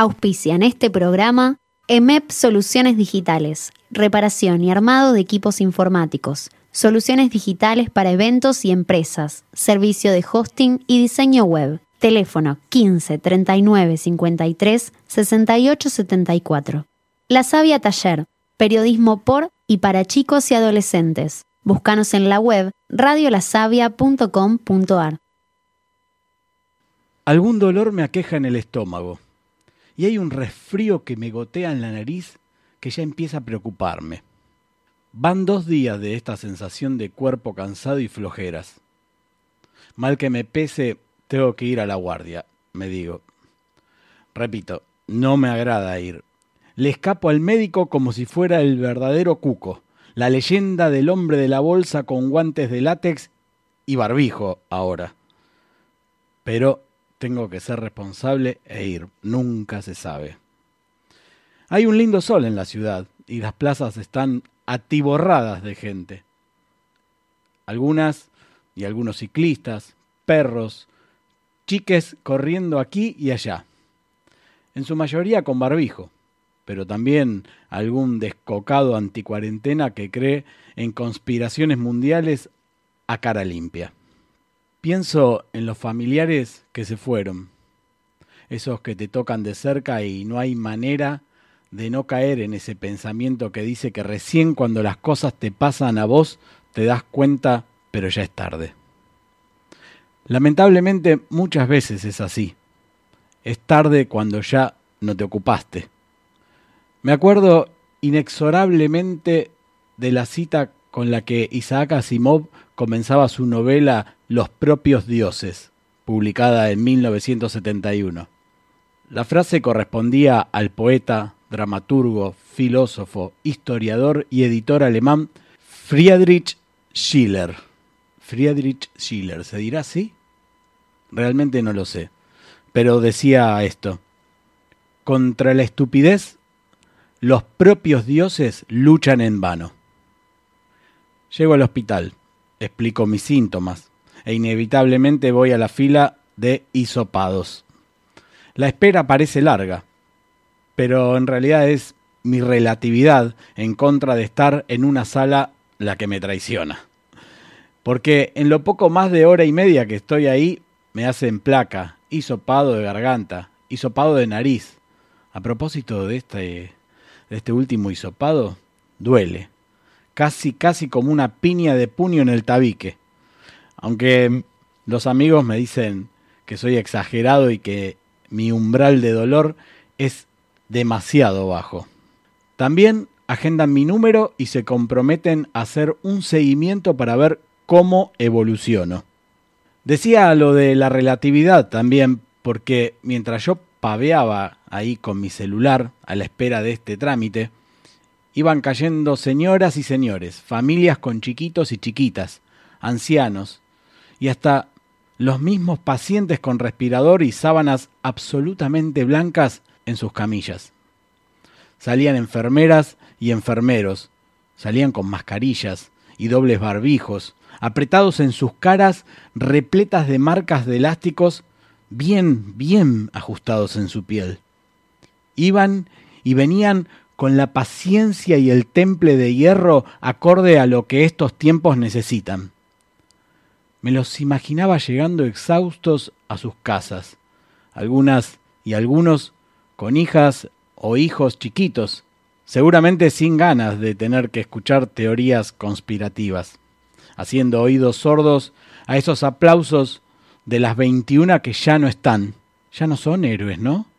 Auspician este programa EMEP Soluciones Digitales, reparación y armado de equipos informáticos, soluciones digitales para eventos y empresas, servicio de hosting y diseño web. Teléfono 15 39 53 68 74. La Sabia Taller, periodismo por y para chicos y adolescentes. Búscanos en la web radiolasavia.com.ar. Algún dolor me aqueja en el estómago y hay un resfrío que me gotea en la nariz que ya empieza a preocuparme. Van dos días de esta sensación de cuerpo cansado y flojeras. Mal que me pese, tengo que ir a la guardia, me digo. Repito, no me agrada ir. Le escapo al médico como si fuera el verdadero cuco, la leyenda del hombre de la bolsa con guantes de látex y barbijo ahora. Pero tengo que ser responsable e ir, nunca se sabe. Hay un lindo sol en la ciudad y las plazas están atiborradas de gente. Algunas y algunos ciclistas, perros, chiques corriendo aquí y allá. En su mayoría con barbijo, pero también algún descocado anticuarentena que cree en conspiraciones mundiales a cara limpia. Pienso en los familiares que se fueron, esos que te tocan de cerca y no hay manera de no caer en ese pensamiento que dice que recién cuando las cosas te pasan a vos te das cuenta, pero ya es tarde. Lamentablemente muchas veces es así. Es tarde cuando ya no te ocupaste. Me acuerdo inexorablemente de la cita con la que Isaac Asimov comenzaba su novela Los propios dioses, publicada en 1971. La frase correspondía al poeta, dramaturgo, filósofo, historiador y editor alemán Friedrich Schiller. Friedrich Schiller, ¿se dirá así? Realmente no lo sé. Pero decía esto. Contra la estupidez, los propios dioses luchan en vano. Llego al hospital, explico mis síntomas e inevitablemente voy a la fila de hisopados. La espera parece larga, pero en realidad es mi relatividad en contra de estar en una sala la que me traiciona. Porque en lo poco más de hora y media que estoy ahí, me hacen placa, hisopado de garganta, hisopado de nariz. A propósito de este, de este último hisopado, duele. Casi, casi como una piña de puño en el tabique. Aunque los amigos me dicen que soy exagerado y que mi umbral de dolor es demasiado bajo. También agendan mi número y se comprometen a hacer un seguimiento para ver cómo evoluciono. Decía lo de la relatividad también, porque mientras yo paveaba ahí con mi celular a la espera de este trámite, iban cayendo señoras y señores, familias con chiquitos y chiquitas, ancianos, y hasta los mismos pacientes con respirador y sábanas absolutamente blancas en sus camillas. Salían enfermeras y enfermeros, salían con mascarillas y dobles barbijos, apretados en sus caras repletas de marcas de elásticos bien, bien ajustados en su piel. Iban y venían con la paciencia y el temple de hierro acorde a lo que estos tiempos necesitan. Me los imaginaba llegando exhaustos a sus casas, algunas y algunos con hijas o hijos chiquitos, seguramente sin ganas de tener que escuchar teorías conspirativas haciendo oídos sordos a esos aplausos de las 21 que ya no están. Ya no son héroes, ¿no?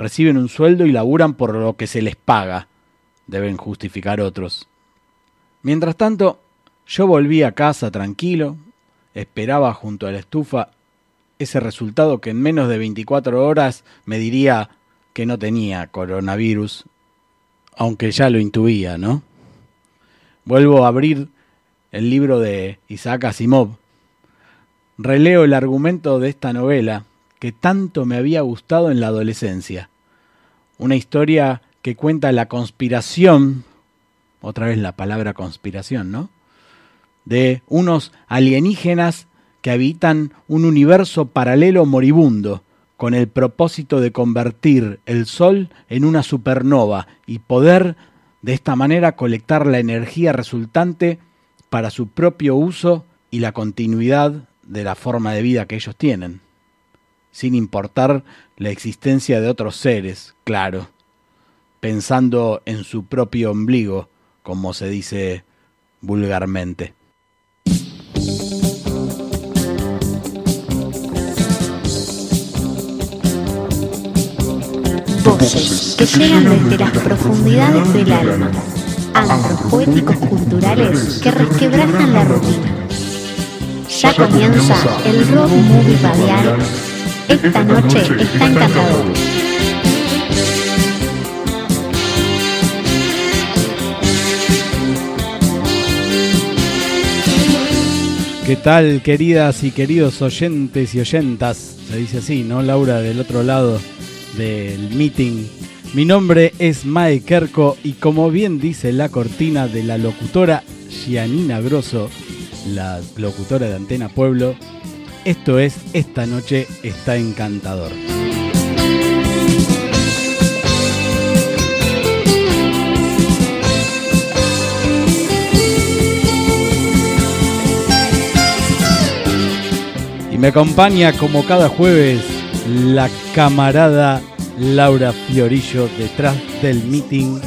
Reciben un sueldo y laburan por lo que se les paga, deben justificar otros. Mientras tanto, yo volví a casa tranquilo, esperaba junto a la estufa ese resultado que en menos de 24 horas me diría que no tenía coronavirus, aunque ya lo intuía, ¿no? Vuelvo a abrir el libro de Isaac Asimov. Releo el argumento de esta novela que tanto me había gustado en la adolescencia. Una historia que cuenta la conspiración, otra vez la palabra conspiración, ¿no? De unos alienígenas que habitan un universo paralelo moribundo, con el propósito de convertir el Sol en una supernova y poder de esta manera colectar la energía resultante para su propio uso y la continuidad de la forma de vida que ellos tienen, sin importar la existencia de otros seres, claro, pensando en su propio ombligo, como se dice vulgarmente. Voces que llegan desde las profundidades del alma, antros poéticos culturales que resquebrajan la rutina. Ya comienza el Rock Movie Radial. Esta noche está encantador. ¿Qué tal, queridas y queridos oyentes y oyentas? Se dice así, ¿no, Laura? Del otro lado del meeting. Mi nombre es Mae Kerko y como bien dice la cortina de la locutora Gianina Grosso, la locutora de Antena Pueblo, esto es Esta Noche está encantador. Y me acompaña como cada jueves la camarada Laura Fiorillo detrás del meeting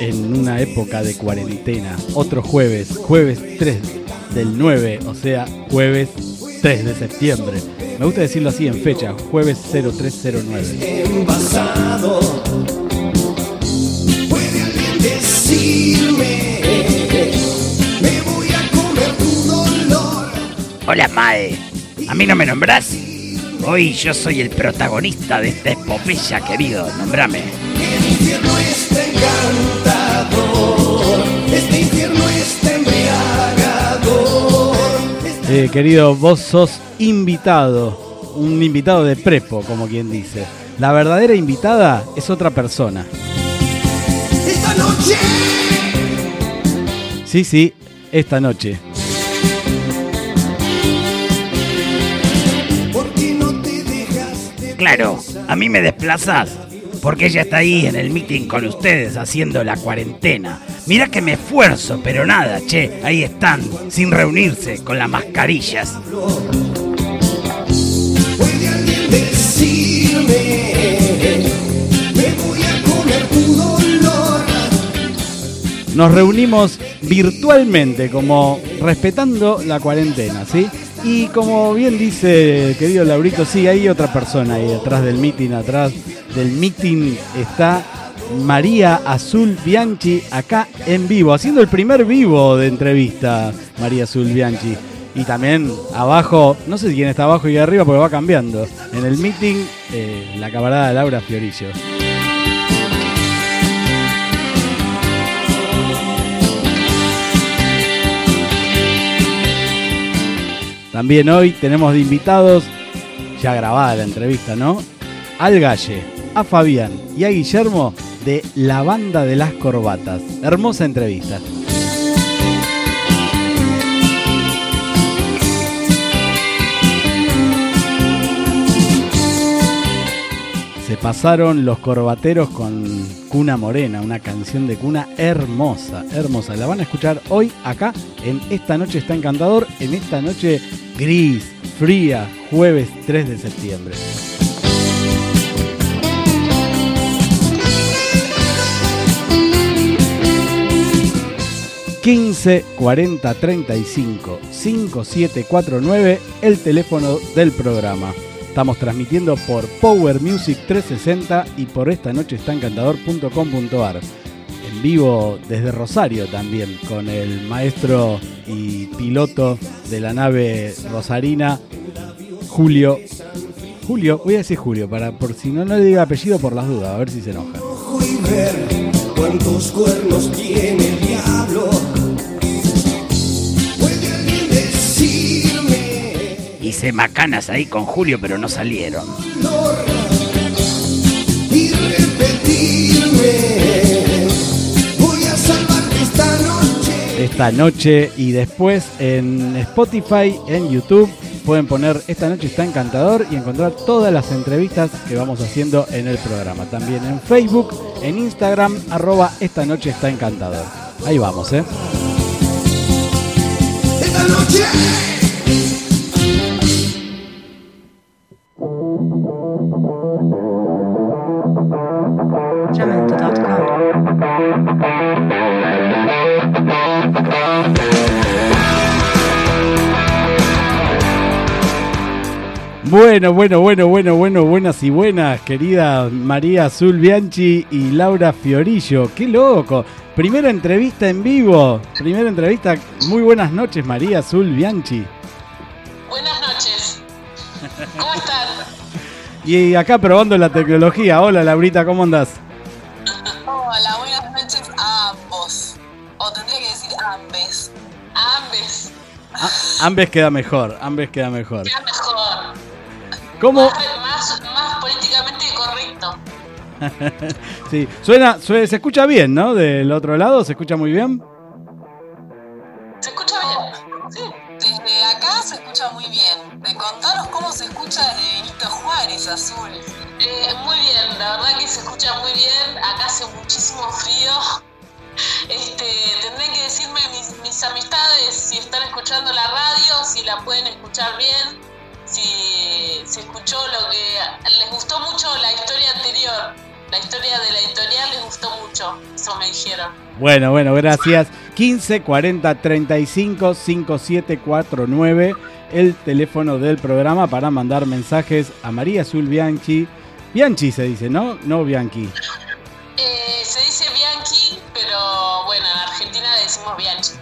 en una época de cuarentena. Otro jueves, jueves 3 del 9, o sea, jueves 3 de septiembre. Me gusta decirlo así en fecha, jueves 0309. Envasado. ¿Puede alguien decirme? Me voy a comer tu dolor. Hola Mae, ¿a mí no me nombrás? Hoy yo soy el protagonista de esta epopeya, querido, nombrame. El infierno está Eh, querido, vos sos invitado, un invitado de prepo, como quien dice. La verdadera invitada es otra persona. Esta noche. Sí, sí, esta noche. ¿Por qué no te dejas de Claro, a mí me desplazás, porque ella está ahí en el meeting con ustedes haciendo la cuarentena. Mirá que me esfuerzo, pero nada, che, ahí están, sin reunirse, con las mascarillas. ¿Puede alguien decirme? Me voy a comer tu dolor. Nos reunimos virtualmente, como respetando la cuarentena, ¿sí? Y como bien dice el querido Laurito, sí, hay otra persona ahí detrás del meeting, atrás del meeting está María Azul Bianchi acá en vivo, haciendo el primer vivo de entrevista, María Azul Bianchi. Y también abajo, no sé quién está abajo y arriba porque va cambiando. En el meeting, eh, la camarada Laura Fiorillo. También hoy tenemos de invitados, ya grabada la entrevista, ¿no? Al Galle, a Fabián y a Guillermo de La Banda de las Corbatas. Hermosa entrevista. Se pasaron los corbateros con Cuna Morena, una canción de cuna hermosa, hermosa. La van a escuchar hoy acá en Esta Noche está encantador, en esta noche gris, fría, jueves 3 de septiembre. ...15 40 35 5749... ...el teléfono del programa. Estamos transmitiendo por Power Music 360 y por esta noche está encantador.com.ar. En vivo desde Rosario también, con el maestro y piloto de la nave rosarina, Julio. Julio, voy a decir Julio, para por si no, no le diga apellido por las dudas, a ver si se enoja. Hice macanas ahí con Julio, pero no salieron. dolor y repetirme. Voy a salvarte esta noche. esta noche y después en Spotify, en YouTube pueden poner Esta noche está encantador y encontrar todas las entrevistas que vamos haciendo en el programa. También en Facebook, en Instagram, arroba Esta noche está encantador. Ahí vamos, ¿eh? Esta noche. Bueno, bueno, bueno, bueno, bueno, buenas y buenas, querida María Azul Bianchi y Laura Fiorillo. ¡Qué loco! Primera entrevista en vivo. Primera entrevista. Muy buenas noches, María Azul Bianchi. Buenas noches. ¿Cómo están? Y acá probando la tecnología. Hola, Laurita, ¿cómo andás? Hola, buenas noches a ambos. O tendría que decir ambes. A ambes. Ambes queda mejor, ambes queda mejor. Queda mejor. ¿Cómo? Más, más, más políticamente correcto. Sí, suena, sue- se escucha bien, ¿no? Del otro lado, ¿se escucha muy bien? ¿Se escucha bien? Sí. Desde acá se escucha muy bien. De contaros cómo se escucha desde Benito Juárez, Azul. Eh, muy bien, la verdad que se escucha muy bien. Acá hace muchísimo frío. Este, tendrán que decirme mis, mis amistades si están escuchando la radio, si la pueden escuchar bien, si se escuchó lo que les gustó mucho la historia anterior, la historia de la editorial les gustó mucho, eso me dijeron. Bueno, bueno, gracias. 15 40 35 5749, el teléfono del programa para mandar mensajes a María Azul Bianchi. Bianchi se dice, ¿no? No Bianchi. Eh, se dice Bianchi, pero bueno, en Argentina le decimos Bianchi.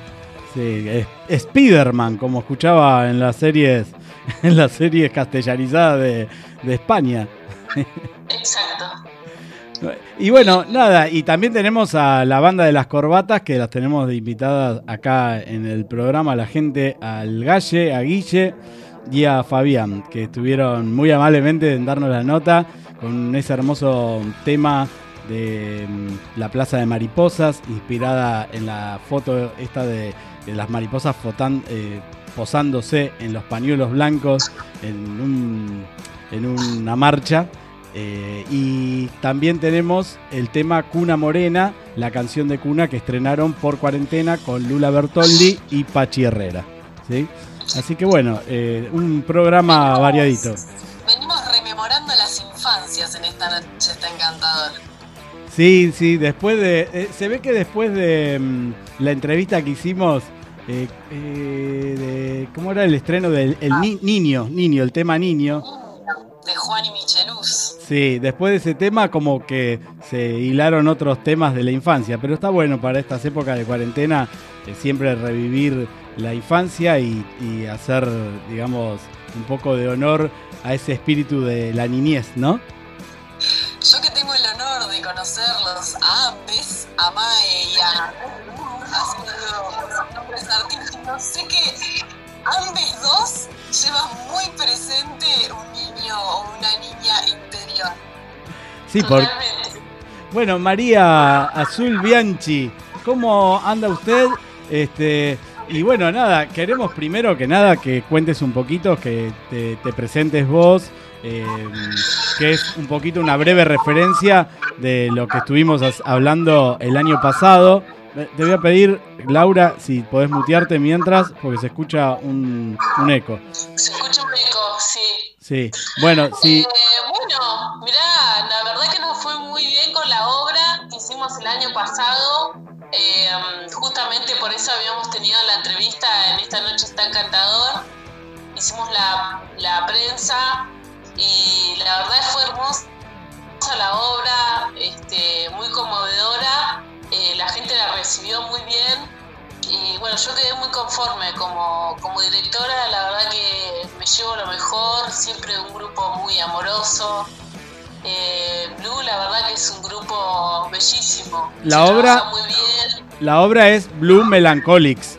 Sí, es Spiderman, como escuchaba en las series, en las series castellanizadas de, de España. Exacto. Y bueno, nada, y también tenemos a la banda de las corbatas, que las tenemos de invitadas acá en el programa, la gente, al Galle, a Guille y a Fabián, que estuvieron muy amablemente en darnos la nota con ese hermoso tema de mm, la Plaza de Mariposas, inspirada en la foto esta de, de las mariposas fotan- eh, posándose en los pañuelos blancos en, un- en una marcha. Eh, y también tenemos el tema Cuna Morena, la canción de Cuna que estrenaron por cuarentena con Lula Bertoldi y Pachi Herrera. ¿sí? Así que bueno, eh, un programa variadito. Venimos rememorando las infancias en esta noche, está encantador. Sí, sí, después de. eh, se ve que después de mm, la entrevista que hicimos. Eh, eh, de, ¿Cómo era el estreno del el Ni- Niño? Niño, el tema Niño. De Juan y Micheluz. Sí, después de ese tema como que se hilaron otros temas de la infancia, pero está bueno para estas épocas de cuarentena eh, siempre revivir la infancia y, y hacer, digamos, un poco de honor a ese espíritu de la niñez, ¿no? Yo que tengo el honor de conocerlos a ambes, a Mae y a artísticos, sé que ambes dos llevan muy presente un niño o una niña interior. Sí, por, Totalmente. Bueno, María Azul Bianchi, ¿cómo anda usted? Este, y bueno, nada, queremos primero que nada que cuentes un poquito, que te, te presentes vos, eh, que es un poquito una breve referencia de lo que estuvimos hablando el año pasado. Te voy a pedir, Laura, si podés mutearte mientras, porque se escucha un, un eco. Se escucha un eco, sí. Sí, bueno, sí. Eh, bueno, mirá, la verdad que nos fue muy bien con la obra que hicimos el año pasado. Eh, justamente por eso habíamos tenido la entrevista en Esta Noche está encantador. Hicimos la, la prensa y la verdad fue hermosa la obra, este, muy conmovedora. Eh, la gente la recibió muy bien y bueno, yo quedé muy conforme como, como directora, la verdad que me llevo lo mejor, siempre un grupo muy amoroso. Eh, Blue, la verdad que es un grupo bellísimo. La Se obra- trabaja muy bien. La obra es Blue Melancholics.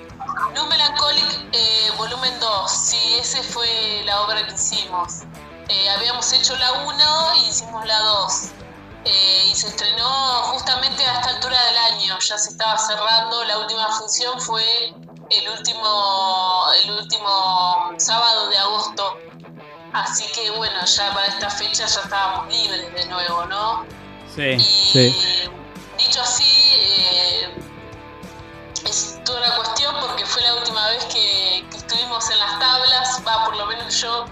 Blue Melancholic, eh, volumen 2, sí, esa fue la obra que hicimos. Eh, habíamos hecho la 1 y hicimos la 2. Eh, y se estrenó justamente a esta altura del año, ya se estaba cerrando. La última función fue el último el último sábado de agosto. Así que bueno, ya para esta fecha ya estábamos libres de nuevo, ¿no? Sí, y sí. dicho así, eh, es toda una cuestión porque fue la última vez que, que estuvimos en las tablas, va por lo menos yo,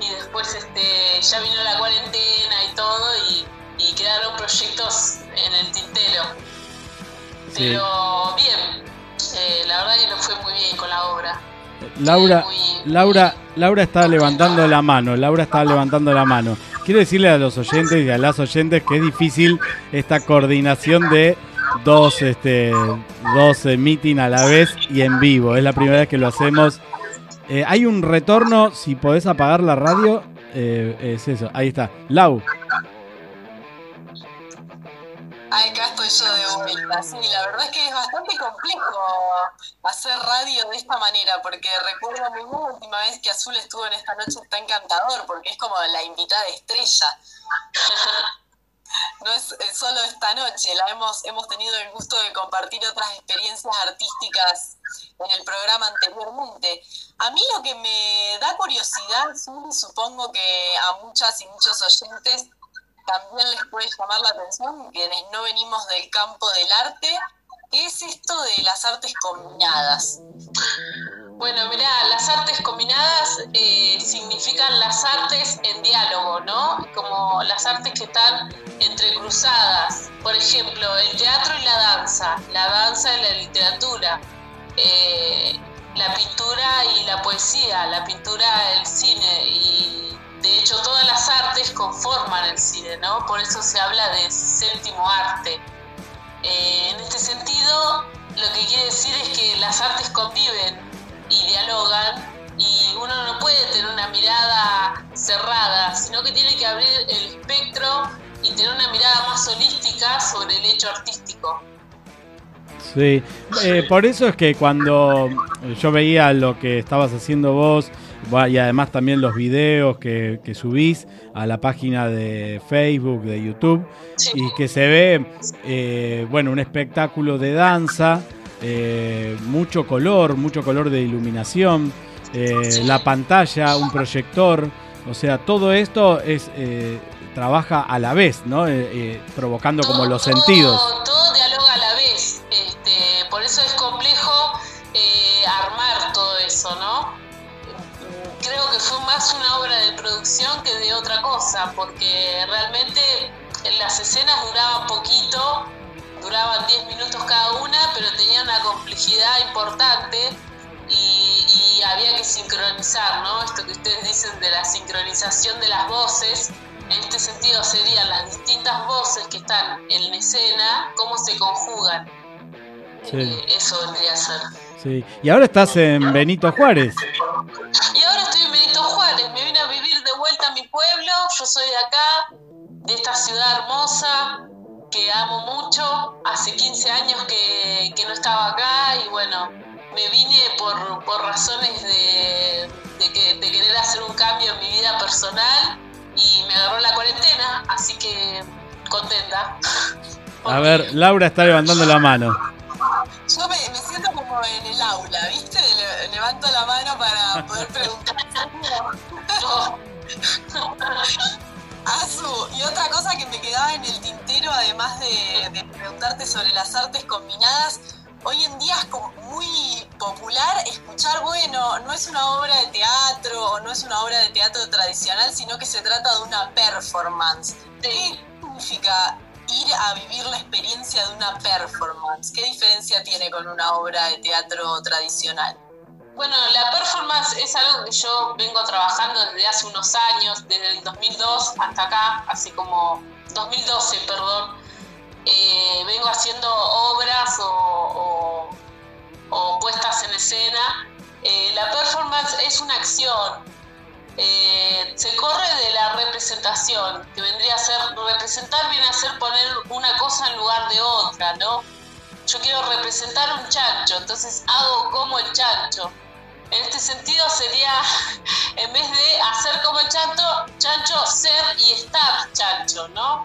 y después este, ya vino la cuarentena y todo, y, y quedaron proyectos en el tintero. Sí. Pero bien, eh, la verdad que nos fue muy bien con la obra. Laura, Muy- Laura, Laura está levantando la mano, Laura está levantando la mano. Quiero decirle a los oyentes y a las oyentes que es difícil esta coordinación de dos, este, dos meeting a la vez y en vivo. Es la primera vez que lo hacemos. Eh, hay un retorno, si podés apagar la radio, eh, es eso, ahí está. Lau, acá estoy yo de vuelta. Sí, la verdad es que es bastante complejo hacer radio de esta manera, porque recuerdo muy la última vez que Azul estuvo en esta noche está encantador, porque es como la invitada estrella. No es, es solo esta noche, la hemos, hemos tenido el gusto de compartir otras experiencias artísticas en el programa anteriormente. A mí lo que me da curiosidad, Azul, supongo que a muchas y muchos oyentes también les puede llamar la atención, quienes no venimos del campo del arte, ¿qué es esto de las artes combinadas? Bueno, mira, las artes combinadas eh, significan las artes en diálogo, ¿no? Como las artes que están entrecruzadas. Por ejemplo, el teatro y la danza, la danza y la literatura, eh, la pintura y la poesía, la pintura, el cine y de hecho todas las artes conforman el cine, ¿no? Por eso se habla de séptimo arte. Eh, en este sentido, lo que quiere decir es que las artes conviven y dialogan y uno no puede tener una mirada cerrada, sino que tiene que abrir el espectro y tener una mirada más holística sobre el hecho artístico. Sí, eh, por eso es que cuando yo veía lo que estabas haciendo vos, y además también los videos que, que subís a la página de Facebook, de YouTube, Sí. y que se ve, eh, bueno, un espectáculo de danza, eh, mucho color, mucho color de iluminación, eh, la pantalla, un proyector, o sea, todo esto es trabaja a la vez, ¿no? Provocando como los todo- sentidos. Todo dialoga a la vez. Este, por eso es más una obra de producción que de otra cosa, porque realmente las escenas duraban poquito, duraban 10 minutos cada una, pero tenían una complejidad importante y, y había que sincronizar, ¿no? Esto que ustedes dicen de la sincronización de las voces, en este sentido serían las distintas voces que están en la escena, cómo se conjugan. Sí. Eh, eso vendría a ser. Sí. Y ahora estás en Benito Juárez. Y ahora estoy en Benito Me vine a vivir de vuelta a mi pueblo, yo soy de acá, de esta ciudad hermosa, que amo mucho, hace 15 años que, que no estaba acá y bueno, me vine por, por razones de, de que- de querer hacer un cambio en mi vida personal y me agarró la cuarentena, así que contenta. A ver, Laura está levantando la mano. Yo me, me siento como en el aula, ¿viste? Le- levanto la mano para poder preguntar. Azu, y otra cosa que me quedaba en el tintero, además de, de preguntarte sobre las artes combinadas, hoy en día es como muy popular escuchar, bueno, no es una obra de teatro o no es una obra de teatro tradicional, sino que se trata de una performance. ¿Qué significa ir a vivir la experiencia de una performance? ¿Qué diferencia tiene con una obra de teatro tradicional? Bueno, la performance es algo que yo vengo trabajando desde hace unos años, desde el 2002 hasta acá, así como 2012, perdón. Eh, vengo haciendo obras o, o- o puestas en escena. Eh, la performance es una acción. Eh, se corre de la representación, que vendría a ser, representar viene a ser poner una cosa en lugar de otra, ¿no? Yo quiero representar un chancho, entonces hago como el chancho. En este sentido sería, en vez de hacer como el chancho, chancho, ser y estar chancho, ¿no?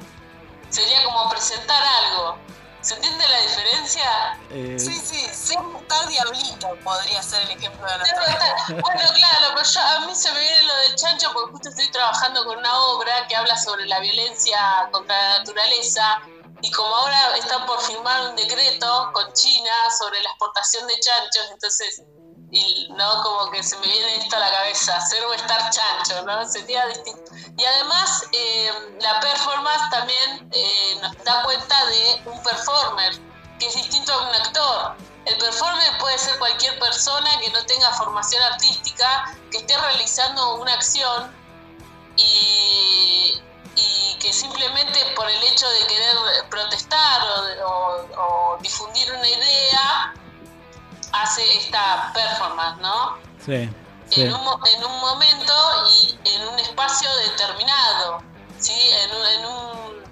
Sería como presentar algo. ¿Se entiende la diferencia? Eh, Sí, sí, sin estar diablito podría ser el ejemplo de estar- Bueno, claro, pero yo, a mí se me viene lo del chancho porque justo estoy trabajando con una obra que habla sobre la violencia contra la naturaleza y como ahora están por firmar un decreto con China sobre la exportación de chanchos, entonces, y, no, como que se me viene esto a la cabeza, ser o estar chancho, ¿no? Sería distinto. Y además, eh, la performance también eh, nos da cuenta de un performer, que es distinto a un actor. El performer puede ser cualquier persona que no tenga formación artística, que esté realizando una acción y, y que simplemente por el hecho de querer protestar o, difundir una idea, hace esta performance, ¿no? sí, sí. en, un, en un momento y en un espacio determinado, ¿sí? en, un, en, un,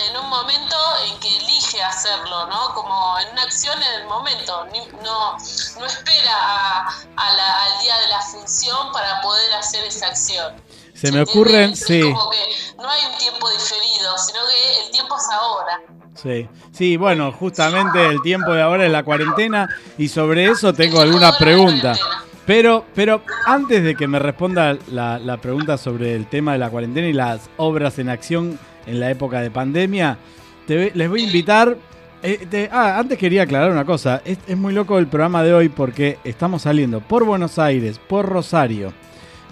en un momento en que elige hacerlo, ¿no? como en una acción en el momento, no, no espera a- a la- al día de la función para poder hacer esa acción. Se me ocurren, sí. como que no hay un tiempo diferido, sino que el tiempo es ahora. Sí, sí, bueno, justamente el tiempo de ahora es la cuarentena y sobre eso tengo alguna pregunta. Pero, pero antes de que me responda la, pregunta sobre el tema de la cuarentena y las obras en acción en la época de pandemia, te- les voy a invitar. eh, te- ah, antes quería aclarar una cosa. Es, es muy loco el programa de hoy porque estamos saliendo por Buenos Aires, por Rosario.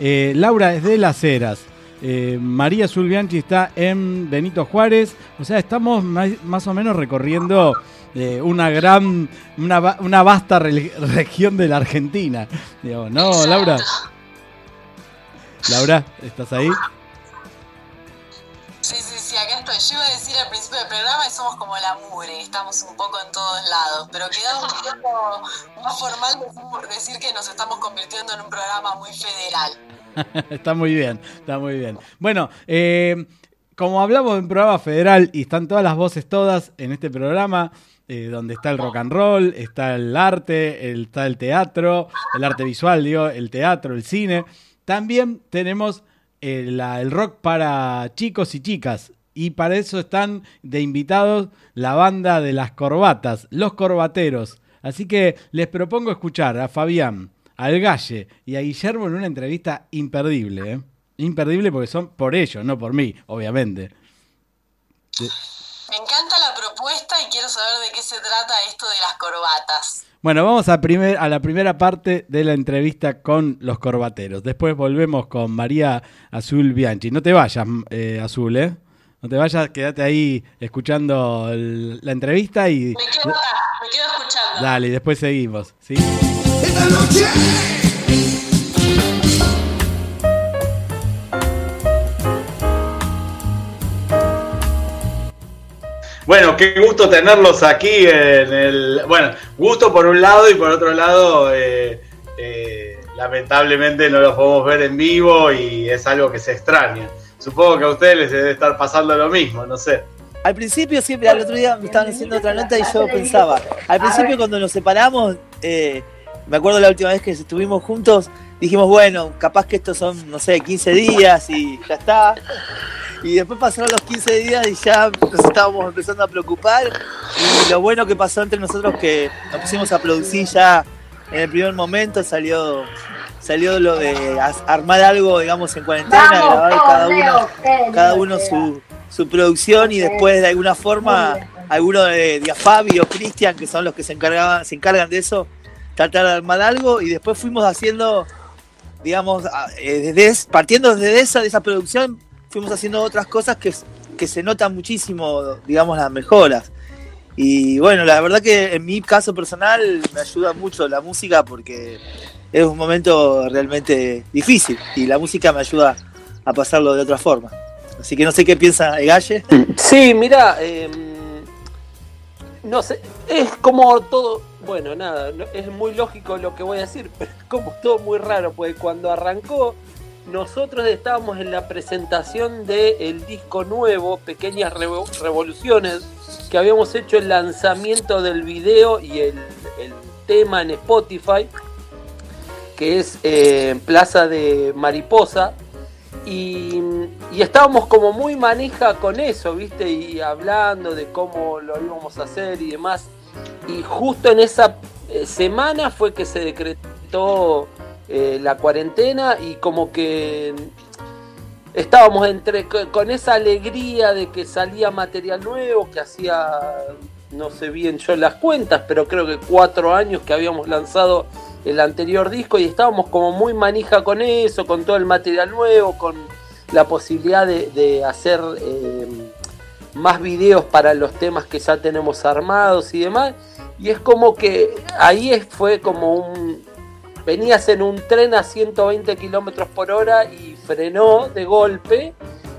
Eh, Laura es de Las Heras. Eh, María Zulbianchi está en Benito Juárez. O sea, estamos más, más o menos recorriendo eh, una gran, una, va- una vasta re- región de la Argentina. Digo, no, Exacto. Laura. Laura, ¿estás ahí? Sí, sí, sí, acá estoy. Yo iba a decir al principio del programa que somos como la mugre, estamos un poco en todos lados, pero queda un poco más formal decir que nos estamos convirtiendo en un programa muy federal. está muy bien, está muy bien. Bueno, eh, como hablamos de un programa federal y están todas las voces todas en este programa, eh, donde está el rock and roll, está el arte, está el teatro, el arte visual, digo, el teatro, el cine. También tenemos eh, el rock para chicos y chicas. Y para eso están de invitados la banda de las corbatas, los corbateros. Así que les propongo escuchar a Fabián, al Galle y a Guillermo en una entrevista imperdible. ¿eh? Imperdible porque son por ellos, no por mí, obviamente. Me encanta la propuesta y quiero saber de qué se trata esto de las corbatas. Bueno, vamos a, primer, a la primera parte de la entrevista con los corbateros. Después volvemos con María Azul Bianchi. No te vayas, eh, Azul, ¿eh? No te vayas, quédate ahí escuchando el- la entrevista y... Me quedo acá, me quedo escuchando. Dale, y después seguimos, ¿sí? Bueno, qué gusto tenerlos aquí en el. Bueno, gusto por un lado y por otro lado, eh, eh, lamentablemente no los podemos ver en vivo y es algo que se extraña. Supongo que a ustedes les debe estar pasando lo mismo, no sé. Al principio siempre, al otro día me estaban haciendo otra nota y yo pensaba, al principio cuando nos separamos, eh, me acuerdo la última vez que estuvimos juntos, dijimos, bueno, capaz que estos son, no sé, 15 días y ya está. Y después pasaron los 15 días y ya nos estábamos empezando a preocupar. Y lo bueno que pasó entre nosotros que nos pusimos a producir ya en el primer momento, salió salió lo de armar algo, digamos, en cuarentena, grabar cada uno, cada uno su, su producción y después de alguna forma alguno de, de Fabi o Cristian, que son los que se encargaban, se encargan de eso, tratar de armar algo y después fuimos haciendo, digamos, eh, desde es- partiendo desde esa, de esa producción, fuimos haciendo otras cosas que, que se notan muchísimo, digamos, las mejoras. Y bueno, la verdad que en mi caso personal me ayuda mucho la música porque es un momento realmente difícil y la música me ayuda a pasarlo de otra forma. Así que no sé qué piensa Galle. Sí, mira, eh, no sé, es como todo, bueno, nada, es muy lógico lo que voy a decir, pero es como todo muy raro, porque cuando arrancó, nosotros estábamos en la presentación del disco nuevo, Pequeñas Revo- Revoluciones, que habíamos hecho el lanzamiento del video y el, tema en Spotify, que es eh, Plaza de Mariposa. Y, y estábamos como muy manija con eso, ¿viste? Y hablando de cómo lo íbamos a hacer y demás. Y justo en esa eh, semana fue que se decretó eh, la cuarentena y como que estábamos entre con esa alegría de que salía material nuevo, que hacía, no sé bien yo las cuentas, pero creo que cuatro años que habíamos lanzado el anterior disco y estábamos como muy manija con eso, con todo el material nuevo, con la posibilidad de, hacer eh, más videos para los temas que ya tenemos armados y demás. Y es como que ahí fue como un... Venías en un tren a 120 kilómetros por hora y frenó de golpe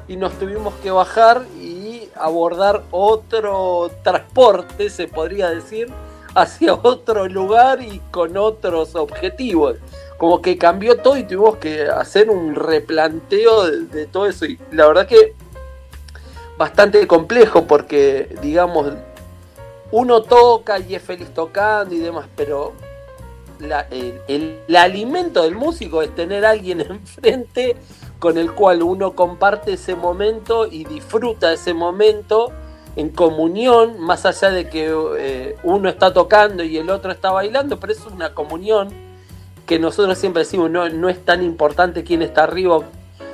y nos tuvimos que bajar y abordar otro transporte, se podría decir, hacia otro lugar y con otros objetivos como que cambió todo y tuvimos que hacer un replanteo de, todo eso. Y la verdad que bastante complejo porque, digamos, uno toca y es feliz tocando y demás, pero el, alimento del músico es tener a alguien enfrente con el cual uno comparte ese momento y disfruta ese momento en comunión, más allá de que eh, uno está tocando y el otro está bailando, pero es una comunión que nosotros siempre decimos, no, no es tan importante quién está arriba,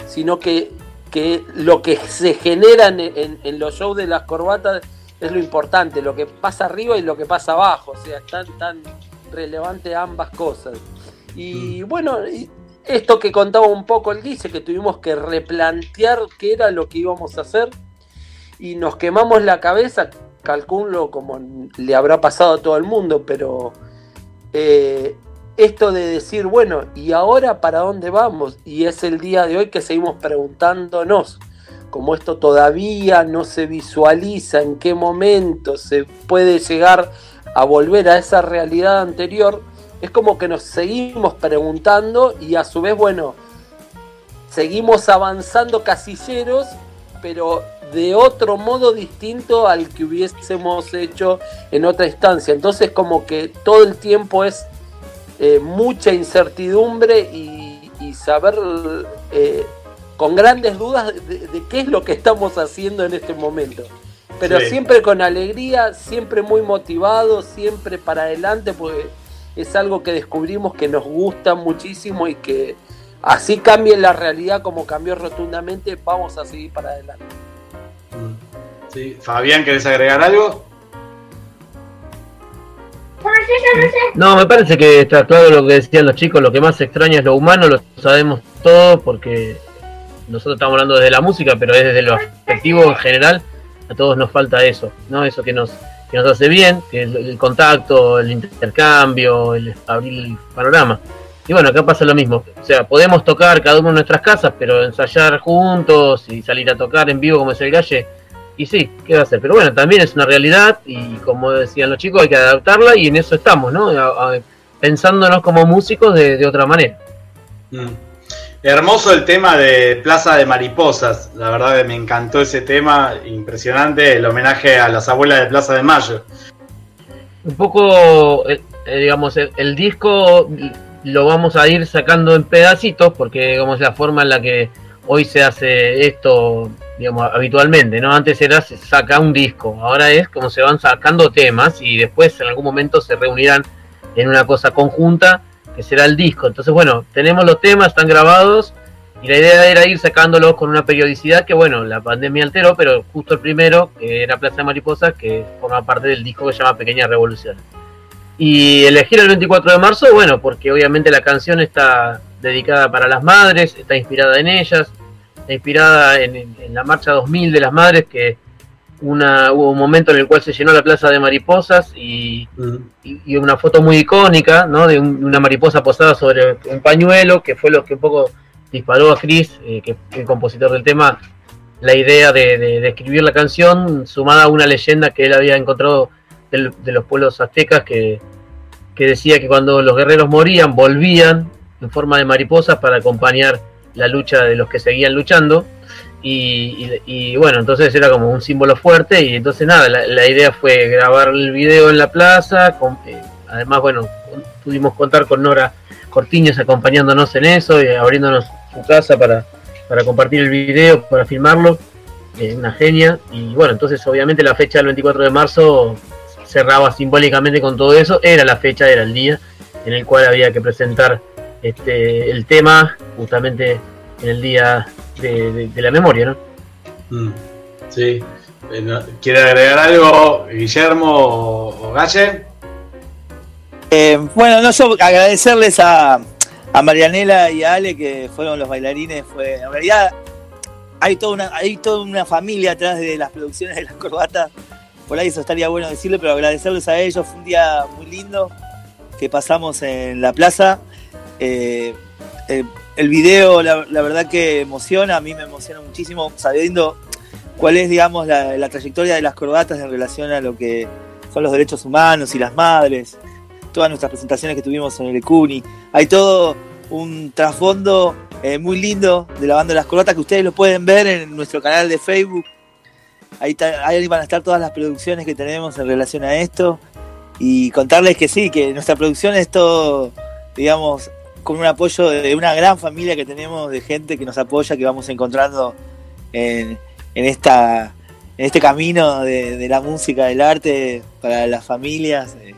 sino que, que lo que se genera en, los shows de las corbatas es lo importante, lo que pasa arriba y lo que pasa abajo, o sea, tan, tan relevante ambas cosas. Y mm. bueno, esto que contaba un poco el dice, que tuvimos que replantear qué era lo que íbamos a hacer y nos quemamos la cabeza, calculo como le habrá pasado a todo el mundo, pero eh, esto de decir, bueno, ¿y ahora para dónde vamos? Y es el día de hoy que seguimos preguntándonos, como esto todavía no se visualiza en qué momento se puede llegar a volver a esa realidad anterior, es como que nos seguimos preguntando y a su vez, bueno, seguimos avanzando casilleros, pero de otro modo distinto al que hubiésemos hecho en otra instancia. Entonces como que todo el tiempo es eh, mucha incertidumbre y, saber eh, con grandes dudas de, qué es lo que estamos haciendo en este momento. Pero siempre con alegría, siempre muy motivado, siempre para adelante, porque es algo que descubrimos que nos gusta muchísimo y que así cambie la realidad como cambió rotundamente, vamos a seguir para adelante. Sí. Fabián, ¿querés agregar algo? No, me parece que está claro lo que decían los chicos, lo que más extraña es lo humano, lo sabemos todo porque nosotros estamos hablando desde la música, pero es desde lo afectivo en general, a todos nos falta eso, ¿no? Eso que nos, que nos hace bien, que el, el contacto, el intercambio, el abrir el panorama. Y bueno, acá pasa lo mismo, o sea, podemos tocar cada uno en nuestras casas, pero ensayar juntos y salir a tocar en vivo como es el galle, y sí, ¿qué va a hacer? Pero bueno, también es una realidad y como decían los chicos, hay que adaptarla y en eso estamos, ¿no? pensándonos como músicos de, otra manera. Mm. Hermoso el tema de Plaza de Mariposas, la verdad que me encantó ese tema, impresionante, el homenaje a las abuelas de Plaza de Mayo. Un poco, eh, eh, digamos, el, disco lo vamos a ir sacando en pedacitos porque digamos la forma en la que hoy se hace esto digamos, habitualmente, ¿no? Antes era se saca un disco, ahora es como se van sacando temas y después en algún momento se reunirán en una cosa conjunta que será el disco. Entonces, bueno, tenemos los temas, están grabados y la idea era ir sacándolos con una periodicidad que, bueno, la pandemia alteró, pero justo el primero, que era Plaza de Mariposas, que forma parte del disco que se llama Pequeña Revolución. Y elegir el 24 de marzo, bueno, porque obviamente la canción está dedicada para las madres, está inspirada en ellas, inspirada en, la marcha 2000 de las madres, que una, hubo un momento en el cual se llenó la plaza de mariposas y, una foto muy icónica, ¿no? De una mariposa posada sobre un pañuelo, que fue lo que un poco disparó a Chris, eh, que el compositor del tema, la idea de, escribir la canción, sumada a una leyenda que él había encontrado de, los pueblos aztecas, que, que decía que cuando los guerreros morían, volvían en forma de mariposas para acompañar la lucha de los que seguían luchando. Y, bueno, entonces era como un símbolo fuerte y entonces nada, la, idea fue grabar el video en la plaza, eh, además bueno, pudimos contar con Nora Cortiños acompañándonos en eso y abriéndonos su casa para, para compartir el video, para filmarlo, eh, una genia. Y bueno, entonces obviamente la fecha del 24 de marzo cerraba simbólicamente con todo eso, era la fecha, era el día en el cual había que presentar este, el tema justamente en el día de, la memoria, ¿no? Mm, sí. Eh, ¿Quiere agregar algo, Guillermo o, Galle? Eh, bueno, no, yo agradecerles a, a Marianela y a Ale, que fueron los bailarines. Fue, en realidad, hay toda, una, hay toda una familia atrás de las producciones de las corbatas. Por ahí eso estaría bueno decirle, pero agradecerles a ellos. Fue un día muy lindo que pasamos en la plaza. Eh, el, video, la, verdad que emociona, a mí me emociona muchísimo, sabiendo cuál es, digamos, la, trayectoria de las corbatas en relación a lo que son los derechos humanos y las madres, todas nuestras presentaciones que tuvimos en el CUNY. Hay todo un trasfondo eh, muy lindo de la banda de las corbatas que ustedes lo pueden ver en nuestro canal de Facebook. Ahí van a estar todas las producciones que tenemos en relación a esto y contarles que sí, que nuestra producción es todo, digamos, con un apoyo de una gran familia que tenemos de gente que nos apoya, que vamos encontrando en, en esta en este camino de, la música, del arte para las familias. Eh,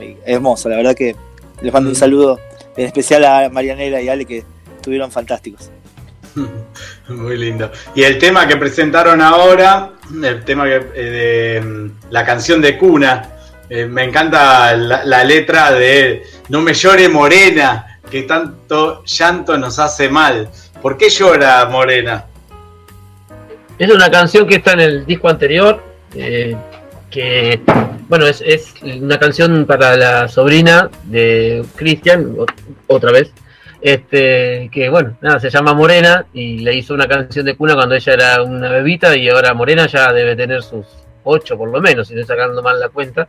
eh, hermoso, la verdad que les mando un mm. saludo en especial a Marianela y Ale que estuvieron fantásticos. Muy lindo. Y el tema que presentaron ahora, el tema que, eh, de la canción de cuna, me encanta la, letra de No me llore morena, que tanto llanto nos hace mal. ¿Por qué llora Morena? Es una canción que está en el disco anterior, eh, que, bueno, es, una canción para la sobrina de Cristian, otra vez, este, que, bueno, nada, se llama Morena y le hizo una canción de cuna cuando ella era una bebita y ahora Morena ya debe tener sus ocho por lo menos, si estoy sacando mal la cuenta.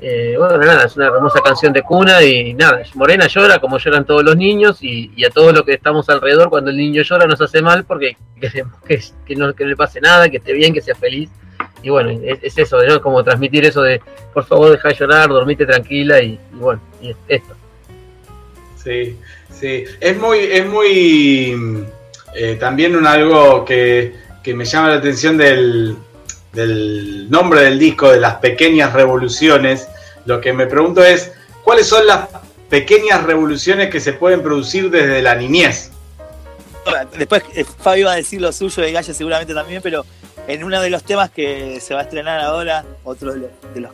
Eh, bueno, nada, es una hermosa canción de cuna y nada, Morena llora como lloran todos los niños y, a todos los que estamos alrededor cuando el niño llora nos hace mal porque queremos que, no, le pase nada, que esté bien, que sea feliz. Y bueno, es, eso, ¿no? Como transmitir eso de, por favor, deja de llorar, dormite tranquila y, bueno, y esto. Sí, sí, es muy, es muy, eh, también un algo que, que me llama la atención del, del nombre del disco, de las pequeñas revoluciones, lo que me pregunto es, ¿cuáles son las pequeñas revoluciones que se pueden producir desde la niñez? Después eh, Fabio va a decir lo suyo de Gaya seguramente también, pero en uno de los temas que se va a estrenar ahora, otro de los,